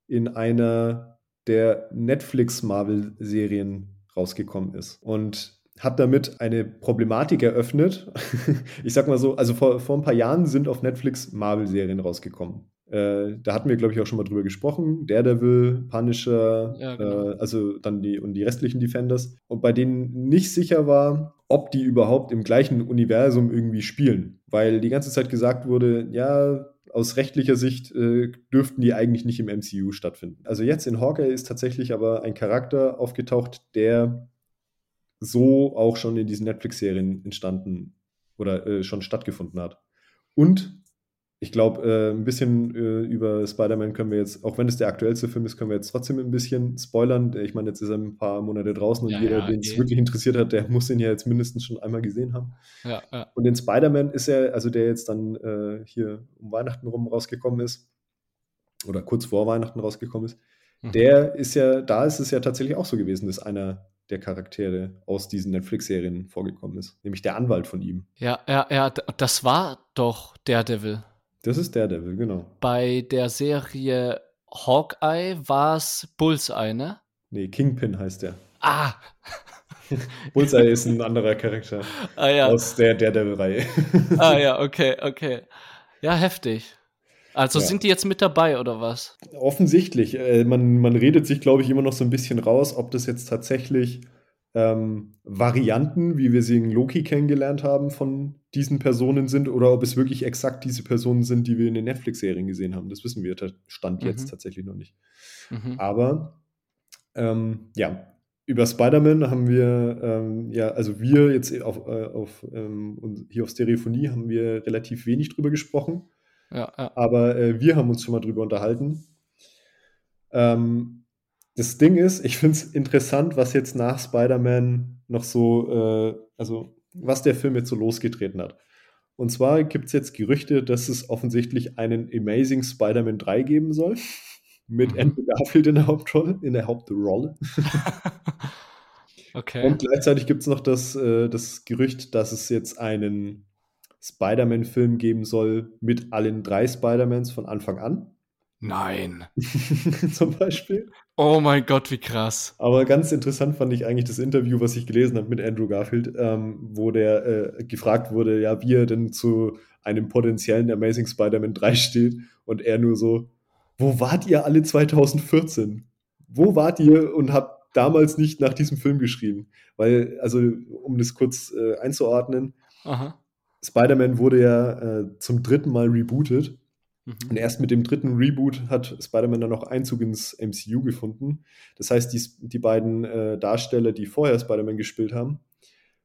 in einer der Netflix-Marvel-Serien rausgekommen ist. Und hat damit eine Problematik eröffnet. ich sag mal so, also vor, vor ein paar Jahren sind auf Netflix Marvel-Serien rausgekommen. Äh, da hatten wir, glaube ich, auch schon mal drüber gesprochen. Daredevil, Punisher, ja, genau. äh, also dann die und die restlichen Defenders. Und bei denen nicht sicher war, ob die überhaupt im gleichen Universum irgendwie spielen. Weil die ganze Zeit gesagt wurde, ja, aus rechtlicher Sicht äh, dürften die eigentlich nicht im MCU stattfinden. Also jetzt in Hawkeye ist tatsächlich aber ein Charakter aufgetaucht, der so auch schon in diesen Netflix-Serien entstanden oder äh, schon stattgefunden hat. Und ich glaube, äh, ein bisschen äh, über Spider-Man können wir jetzt, auch wenn es der aktuellste Film ist, können wir jetzt trotzdem ein bisschen spoilern. Ich meine, jetzt ist er ein paar Monate draußen und ja, jeder, ja, den es wirklich interessiert hat, der muss ihn ja jetzt mindestens schon einmal gesehen haben. Ja, ja. Und in Spider-Man ist er, also der jetzt dann äh, hier um Weihnachten rum rausgekommen ist, oder kurz vor Weihnachten rausgekommen ist, mhm. der ist ja, da ist es ja tatsächlich auch so gewesen, dass einer der Charaktere aus diesen Netflix-Serien vorgekommen ist, nämlich der Anwalt von ihm. Ja, ja, ja, das war doch Daredevil. Das ist Daredevil, genau. Bei der Serie Hawkeye war es Bullseye, ne? Nee, Kingpin heißt der. Ah! Bullseye ist ein anderer Charakter ah, ja. aus der Daredevil-Reihe. ah ja, okay, okay. Ja, heftig. Also ja. sind die jetzt mit dabei oder was? Offensichtlich. Äh, man, man redet sich, glaube ich, immer noch so ein bisschen raus, ob das jetzt tatsächlich ähm, Varianten, wie wir sie in Loki kennengelernt haben, von diesen Personen sind oder ob es wirklich exakt diese Personen sind, die wir in den Netflix-Serien gesehen haben. Das wissen wir, Stand mhm. jetzt tatsächlich noch nicht. Mhm. Aber ähm, ja, über Spider-Man haben wir, ähm, ja, also wir jetzt auf, äh, auf ähm, hier auf Stereophonie haben wir relativ wenig drüber gesprochen. Ja, ja. Aber äh, wir haben uns schon mal drüber unterhalten. Ähm, das Ding ist, ich finde es interessant, was jetzt nach Spider-Man noch so, äh, also was der Film jetzt so losgetreten hat. Und zwar gibt es jetzt Gerüchte, dass es offensichtlich einen Amazing Spider-Man 3 geben soll. Mit mhm. Andrew Garfield in der Hauptrolle. In der Hauptrolle. okay. Und gleichzeitig gibt es noch das, äh, das Gerücht, dass es jetzt einen Spider-Man-Film geben soll mit allen drei Spider-Mans von Anfang an. Nein. Zum Beispiel. Oh mein Gott, wie krass. Aber ganz interessant fand ich eigentlich das Interview, was ich gelesen habe mit Andrew Garfield, ähm, wo der äh, gefragt wurde, ja, wie er denn zu einem potenziellen Amazing Spider-Man 3 steht. Und er nur so, wo wart ihr alle 2014? Wo wart ihr und habt damals nicht nach diesem Film geschrien? Weil, also, um das kurz äh, einzuordnen, Spider-Man wurde ja äh, zum dritten Mal rebootet. Mhm. Und erst mit dem dritten Reboot hat Spider-Man dann noch Einzug ins MCU gefunden. Das heißt, die, die beiden äh, Darsteller, die vorher Spider-Man gespielt haben,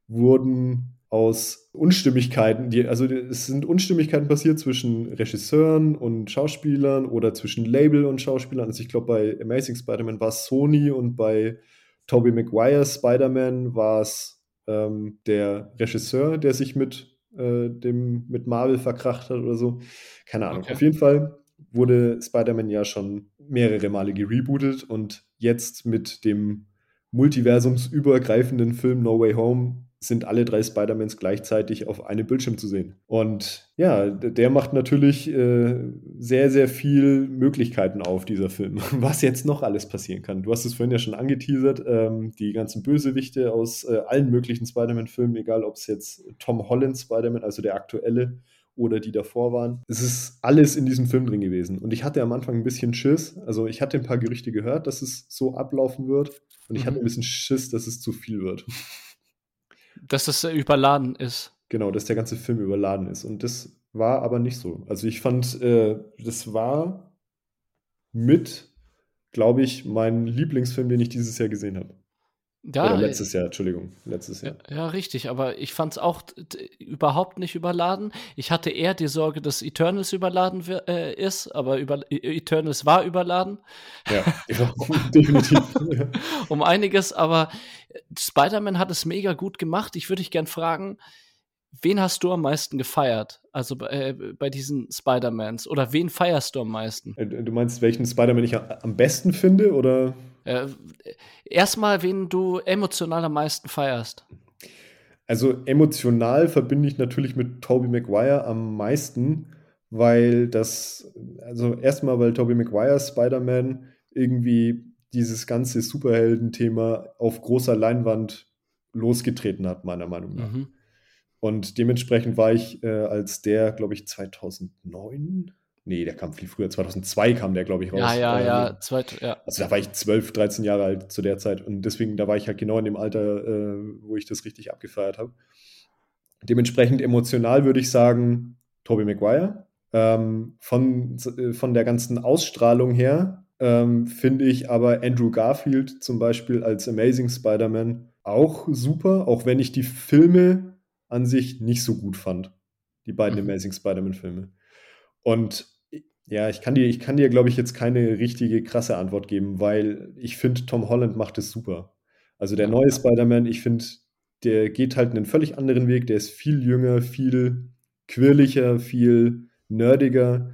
wurden aus Unstimmigkeiten, die, also es sind Unstimmigkeiten passiert zwischen Regisseuren und Schauspielern oder zwischen Label und Schauspielern. Also ich glaube, bei Amazing Spider-Man war es Sony und bei Tobey Maguire Spider-Man war es ähm, der Regisseur, der sich mit äh, dem mit Marvel verkracht hat oder so. Keine Ahnung. Okay. Auf jeden Fall wurde Spider-Man ja schon mehrere Male gerebootet und jetzt mit dem multiversumsübergreifenden Film No Way Home sind alle drei Spider-Mans gleichzeitig auf einem Bildschirm zu sehen. Und ja, der macht natürlich äh, sehr, sehr viel Möglichkeiten auf, dieser Film, was jetzt noch alles passieren kann. Du hast es vorhin ja schon angeteasert, ähm, die ganzen Bösewichte aus äh, allen möglichen Spider-Man-Filmen, egal ob es jetzt Tom Holland Spider-Man, also der aktuelle, oder die davor waren. Es ist alles in diesem Film drin gewesen. Und ich hatte am Anfang ein bisschen Schiss. Also ich hatte ein paar Gerüchte gehört, dass es so ablaufen wird. Und ich mhm. hatte ein bisschen Schiss, dass es zu viel wird. Dass es überladen ist. Genau, dass der ganze Film überladen ist. Und das war aber nicht so. Also ich fand, äh, das war mit, glaube ich, mein Lieblingsfilm, den ich dieses Jahr gesehen habe. Ja, Oder letztes Jahr, Entschuldigung, letztes Jahr. Ja, ja richtig, aber ich fand es auch überhaupt nicht überladen. Ich hatte eher die Sorge, dass Eternals überladen äh, ist, aber über Eternals war überladen. Ja, definitiv. um einiges, aber Spider-Man hat es mega gut gemacht. Ich würde dich gern fragen, wen hast du am meisten gefeiert? Also äh, bei diesen Spider-Mans? Oder wen feierst du am meisten? Äh, du meinst, welchen Spider-Man ich am besten finde? Oder? Äh, erstmal, wen du emotional am meisten feierst. Also emotional verbinde ich natürlich mit Tobey Maguire am meisten, weil das, also erstmal, weil Tobey Maguire Spider-Man irgendwie dieses ganze Superhelden-Thema auf großer Leinwand losgetreten hat, meiner Meinung nach. Mhm. Und dementsprechend war ich äh, als der, glaube ich, 2009. Nee, der kam viel früher. 2002 kam der, glaube ich, raus. Ja, ja, äh, ja, Zweit, ja. Also da war ich 12, 13 Jahre alt zu der Zeit. Und deswegen, da war ich halt genau in dem Alter, äh, wo ich das richtig abgefeiert habe. Dementsprechend emotional würde ich sagen, Tobey Maguire. Ähm, von, äh, von der ganzen Ausstrahlung her ähm, finde ich aber Andrew Garfield zum Beispiel als Amazing Spider-Man auch super, auch wenn ich die Filme an sich nicht so gut fand. Die beiden mhm. Amazing Spider-Man-Filme. Und ja, ich kann dir, ich kann dir, glaube ich, jetzt keine richtige krasse Antwort geben, weil ich finde, Tom Holland macht es super. Also der neue Spider-Man, ich finde, der geht halt einen völlig anderen Weg, der ist viel jünger, viel quirlicher, viel nerdiger.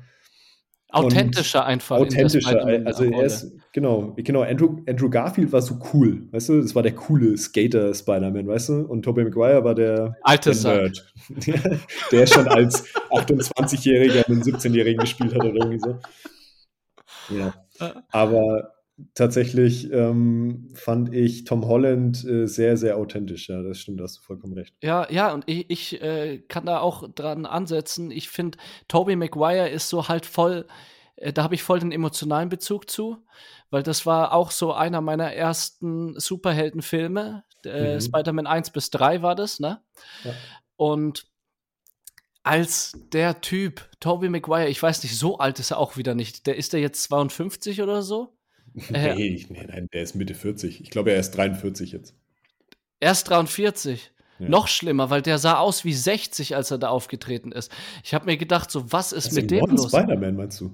Authentischer einfach. Authentischer, also er ist, genau, genau, Andrew, Andrew Garfield war so cool, weißt du, das war der coole Skater-Spider-Man, weißt du, und Tobey Maguire war der, Alte der Nerd, der schon als 28-Jähriger einen 17-Jährigen gespielt hat oder irgendwie so. Ja, aber tatsächlich ähm, fand ich Tom Holland äh, sehr, sehr authentisch. Ja, das stimmt, da hast du vollkommen recht. Ja, ja, und ich, ich äh, kann da auch dran ansetzen. Ich finde, Tobey Maguire ist so halt voll, äh, da habe ich voll den emotionalen Bezug zu, weil das war auch so einer meiner ersten Superheldenfilme. Mhm. Spider-Man 1 bis 3 war das, ne? Ja. Und als der Typ, Tobey Maguire, ich weiß nicht, so alt ist er auch wieder nicht. Der ist der jetzt 52 oder so? Äh, nee, nee, nein, der ist Mitte 40. Ich glaube, er ist 43 jetzt. Er ist 43. Ja. Noch schlimmer, weil der sah aus wie 60, als er da aufgetreten ist. Ich habe mir gedacht, so was ist also mit dem los? Spider-Man meinst du?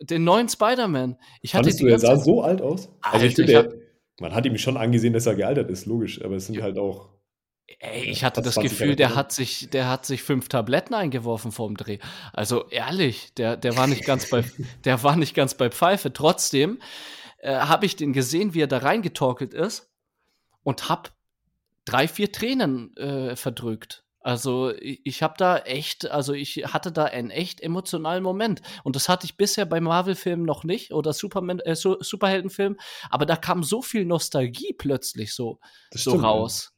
Den neuen Spider-Man. Ich hatte Fandest du, er sah so alt aus? Alter, also ich finde, man hat ihm schon angesehen, dass er gealtert ist, logisch, aber es sind ja. halt auch Ey, ich hatte das Gefühl, der hat sich, der hat sich fünf Tabletten eingeworfen vorm Dreh. Also ehrlich, der, der war nicht ganz bei, der war nicht ganz bei Pfeife. Trotzdem äh, habe ich den gesehen, wie er da reingetorkelt ist und habe drei, vier Tränen äh, verdrückt. Also ich, ich habe da echt, also ich hatte da einen echt emotionalen Moment. Und das hatte ich bisher bei Marvel-Filmen noch nicht oder Superman, äh, Superheldenfilmen. Aber da kam so viel Nostalgie plötzlich so, so raus. Ja.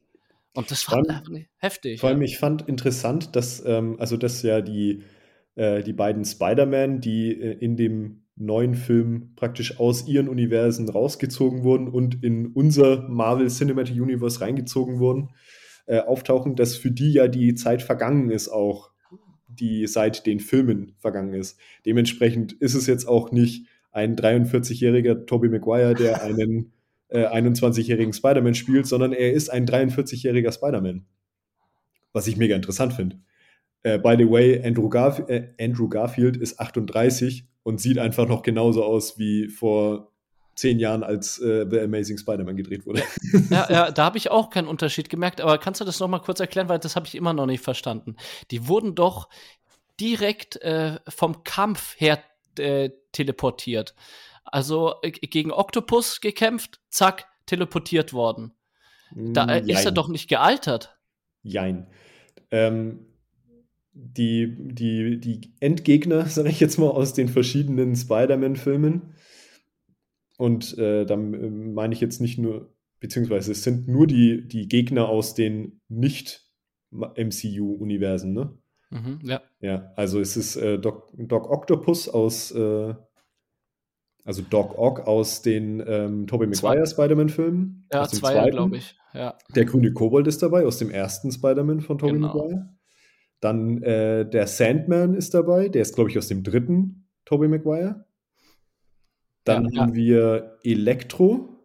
Und das fand ich heftig. Vor allem, ich fand interessant, dass, ähm, also dass ja die, äh, die beiden Spider-Man, die äh, in dem neuen Film praktisch aus ihren Universen rausgezogen wurden und in unser Marvel Cinematic Universe reingezogen wurden, äh, auftauchen, dass für die ja die Zeit vergangen ist, auch die seit den Filmen vergangen ist. Dementsprechend ist es jetzt auch nicht ein 43-jähriger Tobey Maguire, der einen äh, 21-jährigen Spider-Man spielt, sondern er ist ein 43-jähriger Spider-Man. Was ich mega interessant finde. Äh, by the way, Andrew, Garf äh, Andrew Garfield ist 38 und sieht einfach noch genauso aus wie vor zehn Jahren, als äh, The Amazing Spider-Man gedreht wurde. Ja, ja, da habe ich auch keinen Unterschied gemerkt, aber kannst du das noch mal kurz erklären, weil das habe ich immer noch nicht verstanden. Die wurden doch direkt äh, vom Kampf her äh, teleportiert. Also äh, gegen Octopus gekämpft, zack, teleportiert worden. Da äh, ist er doch nicht gealtert. Jein. Ähm, die, die, die Endgegner, sage ich jetzt mal, aus den verschiedenen Spider-Man-Filmen, und äh, dann äh, meine ich jetzt nicht nur, beziehungsweise es sind nur die, die Gegner aus den Nicht-MCU-Universen, ne? Mhm, ja. Ja, also es ist äh, Doc, Doc Octopus aus, äh, also Doc Ock aus den ähm, Tobey Maguire Spider-Man-Filmen. Ja, zwei, glaube ich. Ja. Der grüne Kobold ist dabei, aus dem ersten Spider-Man von Tobey genau. Maguire. Dann äh, der Sandman ist dabei, der ist, glaube ich, aus dem dritten Tobey Maguire. Dann ja, haben wir Elektro.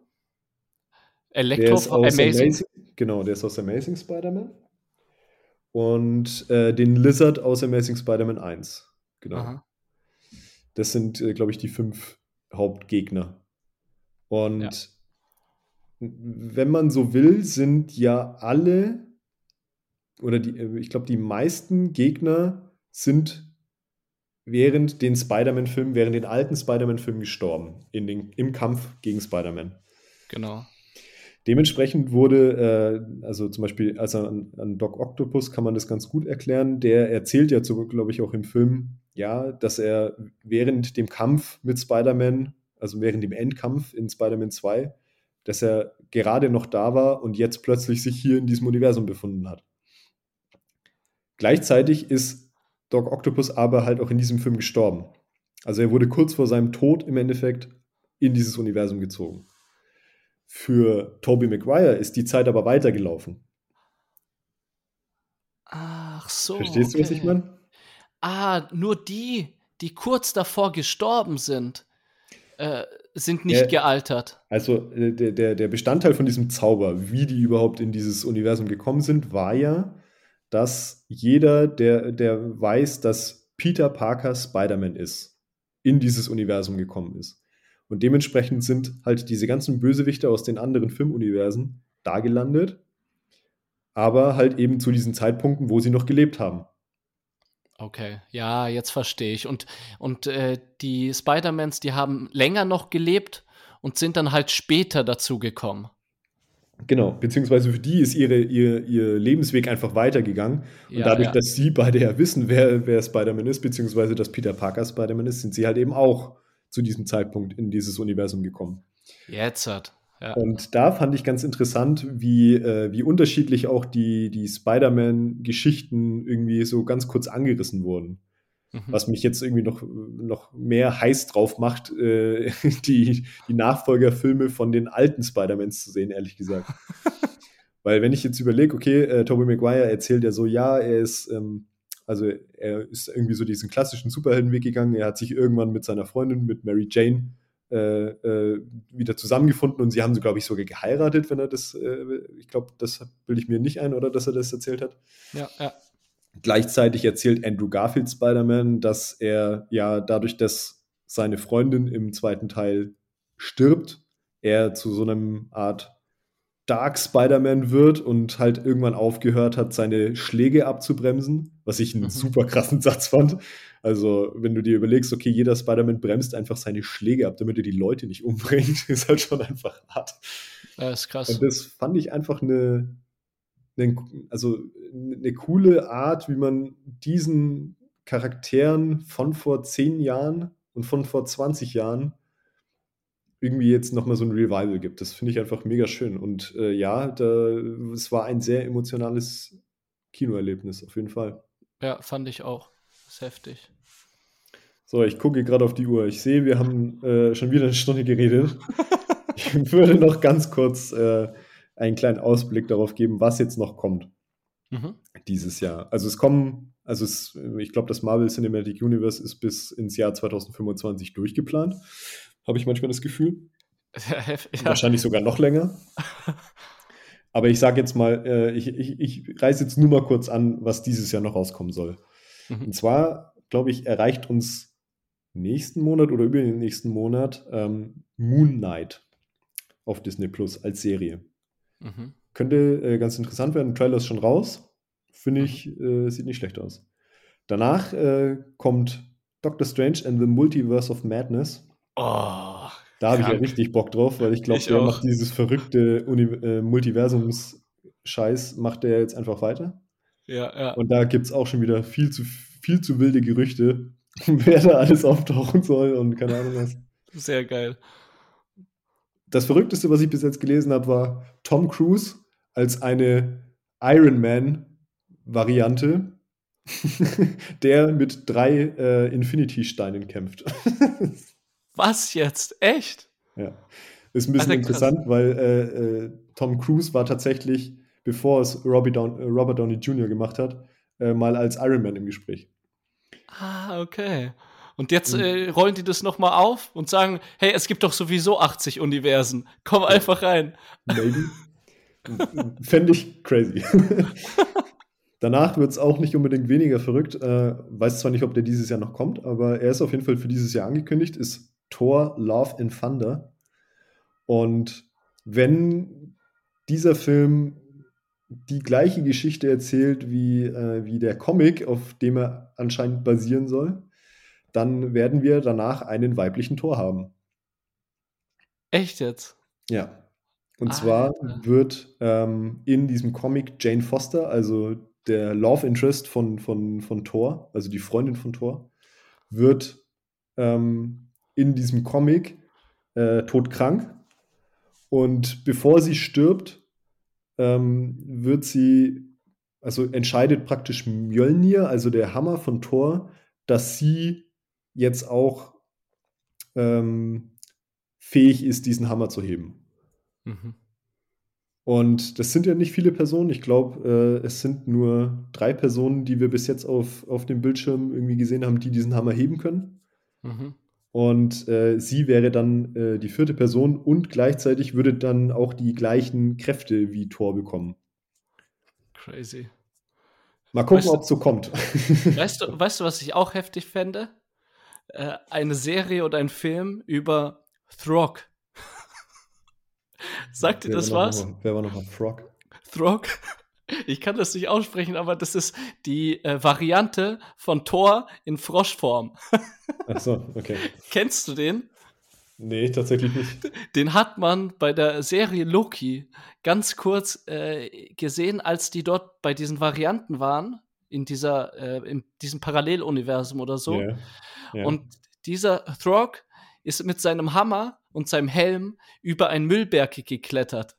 Elektro von Amazing. Amazing. Genau, der ist aus Amazing Spider-Man. Und äh, den Lizard aus Amazing Spider-Man 1. Genau. Aha. Das sind, äh, glaube ich, die fünf Hauptgegner. Und ja. wenn man so will, sind ja alle, oder die, äh, ich glaube, die meisten Gegner sind während den Spider-Man-Filmen, während den alten Spider-Man-Filmen gestorben, in den, im Kampf gegen Spider-Man. Genau. Dementsprechend wurde, äh, also zum Beispiel, also an, an, Doc Octopus kann man das ganz gut erklären. Der erzählt ja, glaube ich, auch im Film, ja, dass er während dem Kampf mit Spider-Man, also während dem Endkampf in Spider-Man 2, dass er gerade noch da war und jetzt plötzlich sich hier in diesem Universum befunden hat. Gleichzeitig ist Doc Octopus aber halt auch in diesem Film gestorben. Also er wurde kurz vor seinem Tod im Endeffekt in dieses Universum gezogen. Für Tobey Maguire ist die Zeit aber weitergelaufen. Ach so. Verstehst okay. du, was ich meine? Ah, nur die, die kurz davor gestorben sind, äh, sind nicht ja, gealtert. Also äh, der, der, der Bestandteil von diesem Zauber, wie die überhaupt in dieses Universum gekommen sind, war ja, dass jeder, der, der weiß, dass Peter Parker Spider-Man ist, in dieses Universum gekommen ist. Und dementsprechend sind halt diese ganzen Bösewichte aus den anderen Filmuniversen da gelandet, aber halt eben zu diesen Zeitpunkten, wo sie noch gelebt haben. Okay, ja, jetzt verstehe ich. Und, und äh, die Spider-Mans, die haben länger noch gelebt und sind dann halt später dazu gekommen. Genau, beziehungsweise für die ist ihre, ihr, ihr Lebensweg einfach weitergegangen. Und ja, dadurch, ja. dass sie beide ja wissen, wer, wer Spider-Man ist, beziehungsweise dass Peter Parker Spider-Man ist, sind sie halt eben auch zu diesem Zeitpunkt in dieses Universum gekommen. Jetzt hat. Ja. Und da fand ich ganz interessant, wie, äh, wie unterschiedlich auch die, die Spider-Man-Geschichten irgendwie so ganz kurz angerissen wurden. Mhm. Was mich jetzt irgendwie noch, noch mehr heiß drauf macht, äh, die, die Nachfolgerfilme von den alten Spider-Mans zu sehen, ehrlich gesagt. Weil wenn ich jetzt überlege, okay, äh, Tobey Maguire erzählt ja so, ja, er ist, ähm, also er ist irgendwie so diesen klassischen Superheldenweg gegangen. Er hat sich irgendwann mit seiner Freundin, mit Mary Jane, äh, äh, wieder zusammengefunden und sie haben, so, glaube ich, sogar geheiratet, wenn er das, äh, ich glaube, das bilde ich mir nicht ein, oder dass er das erzählt hat. Ja, ja. Gleichzeitig erzählt Andrew Garfield Spider-Man, dass er ja dadurch, dass seine Freundin im zweiten Teil stirbt, er zu so einem Art Dark Spider-Man wird und halt irgendwann aufgehört hat, seine Schläge abzubremsen, was ich einen mhm. super krassen Satz fand. Also, wenn du dir überlegst, okay, jeder Spider-Man bremst einfach seine Schläge ab, damit er die Leute nicht umbringt, ist halt schon einfach hart. Das ist krass. Und das fand ich einfach eine, also eine coole Art, wie man diesen Charakteren von vor zehn Jahren und von vor 20 Jahren irgendwie jetzt nochmal so ein Revival gibt. Das finde ich einfach mega schön. Und äh, ja, da, es war ein sehr emotionales Kinoerlebnis, auf jeden Fall. Ja, fand ich auch. Das ist heftig. So, ich gucke gerade auf die Uhr. Ich sehe, wir haben äh, schon wieder eine Stunde geredet. ich würde noch ganz kurz äh, einen kleinen Ausblick darauf geben, was jetzt noch kommt mhm. dieses Jahr. Also es kommen, also es, ich glaube, das Marvel Cinematic Universe ist bis ins Jahr 2025 durchgeplant. Habe ich manchmal das Gefühl. Ja. Wahrscheinlich sogar noch länger. Aber ich sage jetzt mal, äh, ich, ich, ich reiße jetzt nur mal kurz an, was dieses Jahr noch rauskommen soll. Mhm. Und zwar, glaube ich, erreicht uns nächsten Monat oder über den nächsten Monat ähm, Moon Knight auf Disney Plus als Serie. Mhm. Könnte äh, ganz interessant werden. Der Trailer ist schon raus. Finde mhm. ich, äh, sieht nicht schlecht aus. Danach äh, kommt Doctor Strange and the Multiverse of Madness. Oh, da habe ich ja richtig Bock drauf, weil ich glaube, der auch. macht dieses verrückte Uni äh, Multiversums-Scheiß, macht der jetzt einfach weiter. Ja, ja. Und da gibt es auch schon wieder viel zu, viel zu wilde Gerüchte, wer da alles auftauchen soll und keine Ahnung was. Sehr geil. Das Verrückteste, was ich bis jetzt gelesen habe, war Tom Cruise als eine Iron Man-Variante, der mit drei äh, Infinity-Steinen kämpft. was jetzt? Echt? Ja. Ist ein bisschen Alter, interessant, weil äh, äh, Tom Cruise war tatsächlich, bevor es Down, äh, Robert Downey Jr. gemacht hat, äh, mal als Iron Man im Gespräch. Ah, okay. Und jetzt mhm. äh, rollen die das nochmal auf und sagen, hey, es gibt doch sowieso 80 Universen. Komm einfach rein. Maybe. Fände ich crazy. Danach wird es auch nicht unbedingt weniger verrückt. Äh, weiß zwar nicht, ob der dieses Jahr noch kommt, aber er ist auf jeden Fall für dieses Jahr angekündigt. Ist Thor Love and Thunder. Und wenn dieser Film die gleiche Geschichte erzählt wie, äh, wie der Comic, auf dem er anscheinend basieren soll, dann werden wir danach einen weiblichen Tor haben. Echt jetzt? Ja. Und Alter. zwar wird ähm, in diesem Comic Jane Foster, also der Love Interest von, von, von Thor, also die Freundin von Thor, wird ähm, in diesem Comic äh, todkrank. Und bevor sie stirbt, ähm, wird sie, also entscheidet praktisch Mjölnir, also der Hammer von Thor, dass sie jetzt auch ähm, fähig ist, diesen Hammer zu heben. Mhm. Und das sind ja nicht viele Personen. Ich glaube, äh, es sind nur drei Personen, die wir bis jetzt auf, auf dem Bildschirm irgendwie gesehen haben, die diesen Hammer heben können. Mhm. Und äh, sie wäre dann äh, die vierte Person und gleichzeitig würde dann auch die gleichen Kräfte wie Thor bekommen. Crazy. Mal gucken, ob es so kommt. Weißt du, weißt du, was ich auch heftig fände? Äh, eine Serie oder ein Film über Throg. Sagt dir das was? Mal, wer war nochmal Throg? Throg? Ich kann das nicht aussprechen, aber das ist die äh, Variante von Thor in Froschform. Ach so, okay. Kennst du den? Nee, tatsächlich nicht. Den hat man bei der Serie Loki ganz kurz äh, gesehen, als die dort bei diesen Varianten waren, in dieser, äh, in diesem Paralleluniversum oder so. Yeah. Und dieser Throg ist mit seinem Hammer und seinem Helm über einen Müllberg geklettert.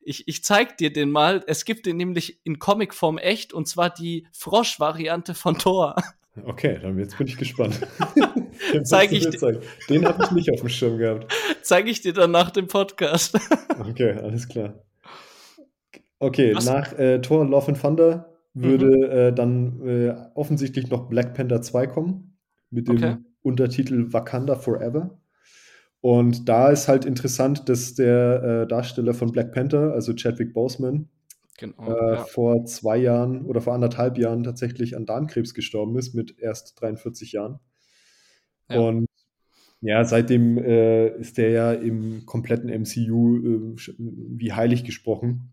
Ich, ich zeig dir den mal. Es gibt den nämlich in Comicform echt und zwar die Frosch-Variante von Thor. Okay, dann jetzt bin ich gespannt. zeig ich dir. Den habe ich nicht auf dem Schirm gehabt. Zeige ich dir dann nach dem Podcast. okay, alles klar. Okay, Was? nach äh, Thor Love and Thunder würde mhm. äh, dann äh, offensichtlich noch Black Panther 2 kommen. Mit dem okay. Untertitel Wakanda Forever. Und da ist halt interessant, dass der äh, Darsteller von Black Panther, also Chadwick Boseman, genau, äh, ja. vor zwei Jahren oder vor anderthalb Jahren tatsächlich an Darmkrebs gestorben ist, mit erst 43 Jahren. Ja. Und ja, seitdem äh, ist der ja im kompletten MCU äh, wie heilig gesprochen.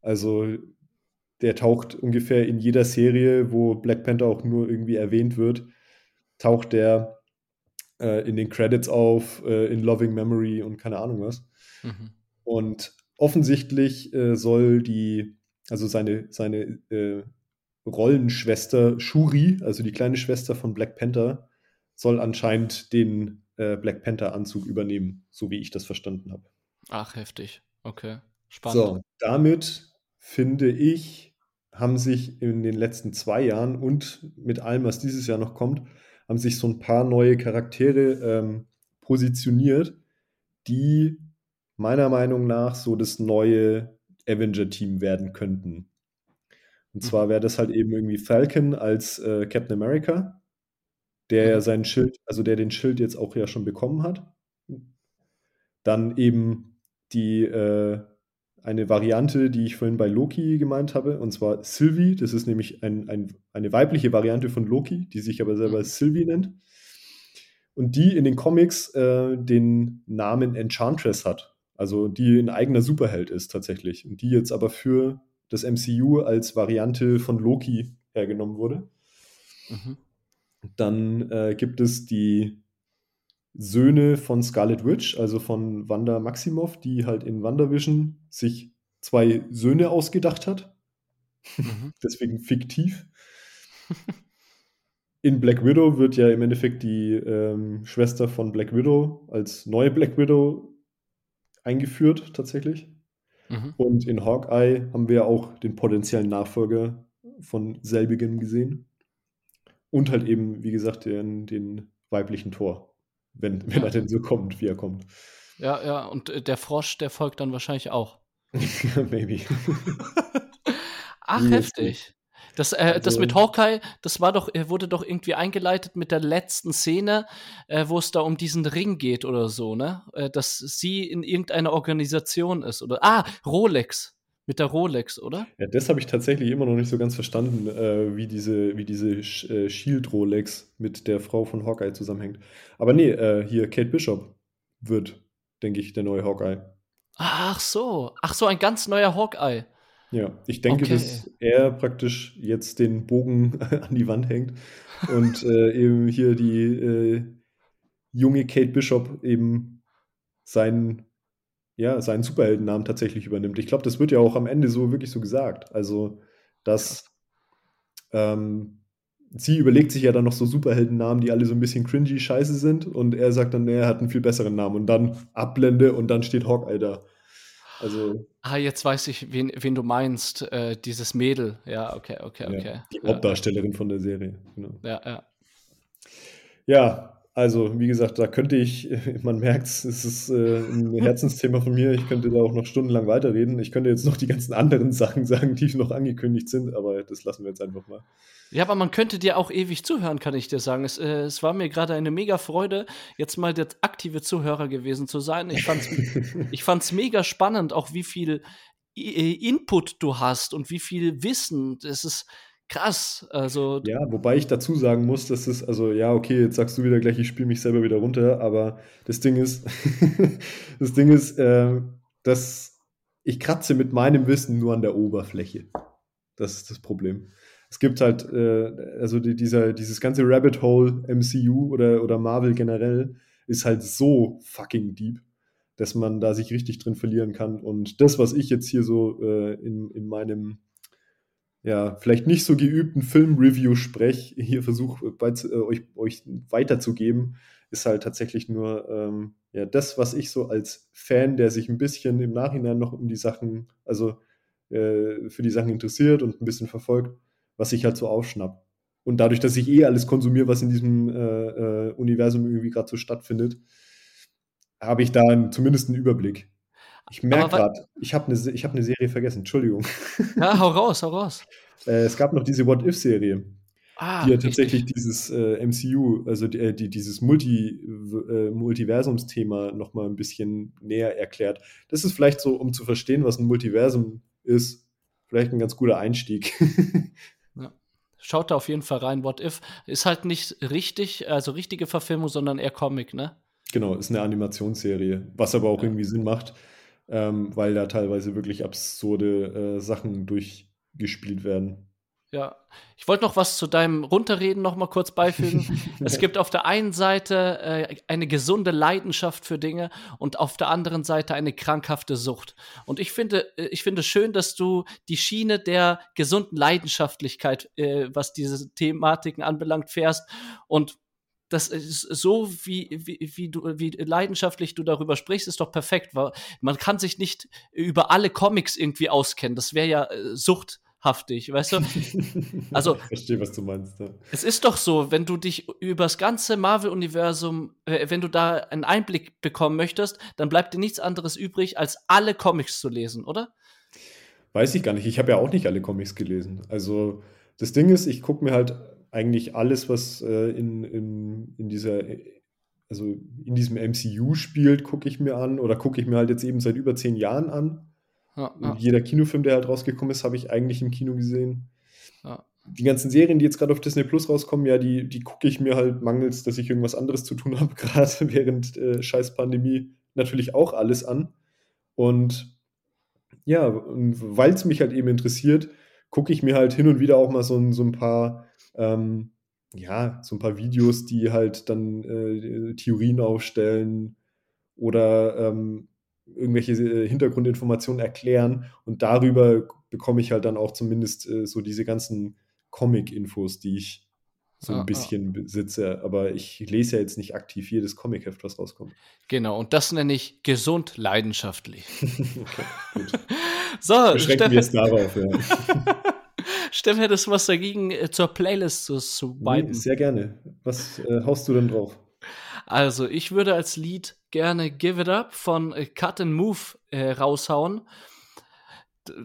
Also der taucht ungefähr in jeder Serie, wo Black Panther auch nur irgendwie erwähnt wird, taucht der äh, in den Credits auf, äh, in Loving Memory und keine Ahnung was. Mhm. Und offensichtlich äh, soll die also seine, seine äh, Rollenschwester Shuri, also die kleine Schwester von Black Panther, soll anscheinend den äh, Black Panther-Anzug übernehmen, so wie ich das verstanden habe. Ach, heftig. Okay. Spannend. So, damit finde ich, haben sich in den letzten zwei Jahren und mit allem, was dieses Jahr noch kommt, haben sich so ein paar neue Charaktere ähm, positioniert, die meiner Meinung nach so das neue Avenger-Team werden könnten. Und zwar mhm. wäre das halt eben irgendwie Falcon als äh, Captain America, der ja mhm. seinen Schild, also der den Schild jetzt auch ja schon bekommen hat. Dann eben die äh, eine Variante, die ich vorhin bei Loki gemeint habe, und zwar Sylvie. Das ist nämlich ein, ein, eine weibliche Variante von Loki, die sich aber selber mhm. Sylvie nennt. Und die in den Comics äh, den Namen Enchantress hat. Also die ein eigener Superheld ist tatsächlich. Und die jetzt aber für das MCU als Variante von Loki hergenommen wurde. Mhm. Dann äh, gibt es die Söhne von Scarlet Witch, also von Wanda Maximoff, die halt in WandaVision sich zwei Söhne ausgedacht hat. Mhm. Deswegen fiktiv. In Black Widow wird ja im Endeffekt die ähm, Schwester von Black Widow als neue Black Widow eingeführt tatsächlich. Mhm. Und in Hawkeye haben wir auch den potenziellen Nachfolger von selbigen gesehen. Und halt eben, wie gesagt, den, den weiblichen Tor. Wenn, wenn ja. er denn so kommt, wie er kommt. Ja, ja, und äh, der Frosch, der folgt dann wahrscheinlich auch. Maybe. Ach, heftig. Das, äh, also, das mit Hawkeye, das war doch, wurde doch irgendwie eingeleitet mit der letzten Szene, äh, wo es da um diesen Ring geht oder so, ne? Äh, dass sie in irgendeiner Organisation ist oder ah, Rolex. Mit der Rolex, oder? Ja, das habe ich tatsächlich immer noch nicht so ganz verstanden, äh, wie diese, wie diese äh, Shield-Rolex mit der Frau von Hawkeye zusammenhängt. Aber nee, äh, hier Kate Bishop wird, denke ich, der neue Hawkeye. Ach so, ach so, ein ganz neuer Hawkeye. Ja, ich denke, okay. dass er praktisch jetzt den Bogen an die Wand hängt und äh, eben hier die äh, junge Kate Bishop eben seinen, ja, seinen Superheldennamen tatsächlich übernimmt. Ich glaube, das wird ja auch am Ende so wirklich so gesagt. Also, dass ähm, sie überlegt sich ja dann noch so Superheldennamen, die alle so ein bisschen cringy scheiße sind und er sagt dann, nee, er hat einen viel besseren Namen und dann Ablende und dann steht Hawkeye da. Also. Ah, jetzt weiß ich, wen, wen du meinst. Äh, dieses Mädel. Ja, okay, okay, okay. Ja, die Hauptdarstellerin ja. von der Serie. Genau. Ja, ja. Ja, also wie gesagt, da könnte ich, man merkt es, es ist äh, ein Herzensthema von mir. Ich könnte da auch noch stundenlang weiterreden. Ich könnte jetzt noch die ganzen anderen Sachen sagen, die noch angekündigt sind, aber das lassen wir jetzt einfach mal. Ja, aber man könnte dir auch ewig zuhören, kann ich dir sagen. Es, äh, es war mir gerade eine mega Freude, jetzt mal der aktive Zuhörer gewesen zu sein. Ich fand's, ich fand's mega spannend, auch wie viel I Input du hast und wie viel Wissen. Das ist krass. Also ja, wobei ich dazu sagen muss, dass es, also ja, okay, jetzt sagst du wieder gleich, ich spiele mich selber wieder runter, aber das Ding ist, das Ding ist, äh, dass ich kratze mit meinem Wissen nur an der Oberfläche. Das ist das Problem es gibt halt, äh, also die, dieser, dieses ganze Rabbit Hole MCU oder, oder Marvel generell ist halt so fucking deep, dass man da sich richtig drin verlieren kann. Und das, was ich jetzt hier so äh, in, in meinem ja, vielleicht nicht so geübten Film-Review spreche, hier versuche äh, euch, euch weiterzugeben, ist halt tatsächlich nur ähm, ja, das, was ich so als Fan, der sich ein bisschen im Nachhinein noch um die Sachen, also äh, für die Sachen interessiert und ein bisschen verfolgt, was ich halt so aufschnapp. Und dadurch, dass ich eh alles konsumiere, was in diesem äh, äh, Universum irgendwie gerade so stattfindet, habe ich da einen, zumindest einen Überblick. Ich merke gerade, ich habe eine hab ne Serie vergessen, Entschuldigung. Ja, hau raus, hau raus. äh, es gab noch diese What-If-Serie, ah, die ja tatsächlich richtig. dieses äh, MCU, also die, äh, die dieses Multi, äh, Multiversumsthema nochmal ein bisschen näher erklärt. Das ist vielleicht so, um zu verstehen, was ein Multiversum ist, vielleicht ein ganz guter Einstieg. Schaut da auf jeden Fall rein. What If ist halt nicht richtig, also richtige Verfilmung, sondern eher Comic, ne? Genau, ist eine Animationsserie, was aber auch ja. irgendwie Sinn macht, ähm, weil da teilweise wirklich absurde äh, Sachen durchgespielt werden. Ja, ich wollte noch was zu deinem Runterreden noch mal kurz beifügen. es gibt auf der einen Seite äh, eine gesunde Leidenschaft für Dinge und auf der anderen Seite eine krankhafte Sucht. Und ich finde, äh, ich finde schön, dass du die Schiene der gesunden Leidenschaftlichkeit, äh, was diese Thematiken anbelangt, fährst und das ist so, wie, wie, wie, du, wie leidenschaftlich du darüber sprichst, ist doch perfekt. Weil man kann sich nicht über alle Comics irgendwie auskennen. Das wäre ja äh, Sucht haftig, weißt du? Also, ich verstehe, was du meinst. Ja. Es ist doch so, wenn du dich übers ganze Marvel-Universum, äh, wenn du da einen Einblick bekommen möchtest, dann bleibt dir nichts anderes übrig, als alle Comics zu lesen, oder? Weiß ich gar nicht. Ich habe ja auch nicht alle Comics gelesen. Also, das Ding ist, ich gucke mir halt eigentlich alles, was äh, in, in, in dieser also in diesem MCU spielt, gucke ich mir an oder gucke ich mir halt jetzt eben seit über zehn Jahren an. Ja, ja. Jeder Kinofilm, der halt rausgekommen ist, habe ich eigentlich im Kino gesehen. Ja. Die ganzen Serien, die jetzt gerade auf Disney Plus rauskommen, ja, die, die gucke ich mir halt mangels, dass ich irgendwas anderes zu tun habe, gerade während äh, scheiß Pandemie natürlich auch alles an. Und ja, weil es mich halt eben interessiert, gucke ich mir halt hin und wieder auch mal so, so ein paar, ähm, ja, so ein paar Videos, die halt dann äh, Theorien aufstellen oder ähm, irgendwelche äh, Hintergrundinformationen erklären und darüber bekomme ich halt dann auch zumindest äh, so diese ganzen Comic-Infos, die ich so ein ah, bisschen ah. besitze. Aber ich lese ja jetzt nicht aktiv jedes Comic-Heft, was rauskommt. Genau, und das nenne ich gesund leidenschaftlich. okay, gut. so, Beschränken wir es darauf, ja. Steff, hättest du was dagegen, äh, zur Playlist zu, zu nee, Sehr gerne. Was äh, haust du denn drauf? Also, ich würde als Lied gerne Give It Up von äh, Cut and Move äh, raushauen.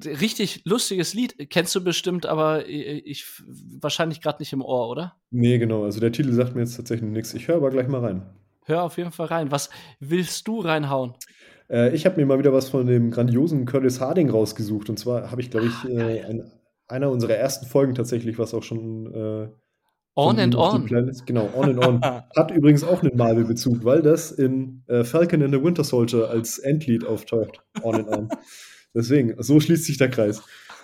Richtig lustiges Lied, kennst du bestimmt, aber äh, ich wahrscheinlich gerade nicht im Ohr, oder? Nee, genau. Also der Titel sagt mir jetzt tatsächlich nichts. Ich höre aber gleich mal rein. Hör auf jeden Fall rein. Was willst du reinhauen? Äh, ich habe mir mal wieder was von dem grandiosen Curtis Harding rausgesucht. Und zwar habe ich, glaube ich, ah, äh, ein, einer unserer ersten Folgen tatsächlich, was auch schon äh, On and On. Planet, genau, On and On. Hat übrigens auch einen Marvel-Bezug, weil das in äh, Falcon and the Winter Soldier als Endlied auftaucht. On and On. Deswegen, so schließt sich der Kreis.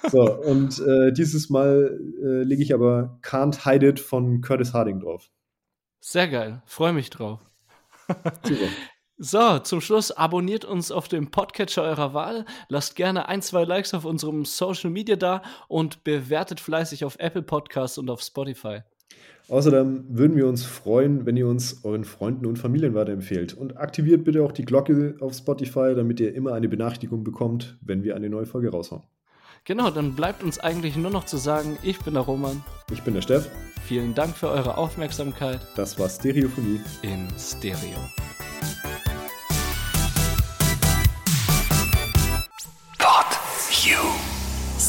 So, und äh, dieses Mal äh, lege ich aber Can't Hide It von Curtis Harding drauf. Sehr geil, freue mich drauf. Super. So, zum Schluss abonniert uns auf dem Podcatcher eurer Wahl, lasst gerne ein, zwei Likes auf unserem Social Media da und bewertet fleißig auf Apple Podcasts und auf Spotify. Außerdem würden wir uns freuen, wenn ihr uns euren Freunden und Familien weiterempfehlt. Und aktiviert bitte auch die Glocke auf Spotify, damit ihr immer eine Benachrichtigung bekommt, wenn wir eine neue Folge raushauen. Genau, dann bleibt uns eigentlich nur noch zu sagen, ich bin der Roman. Ich bin der Steff. Vielen Dank für eure Aufmerksamkeit. Das war Stereophonie. In Stereo.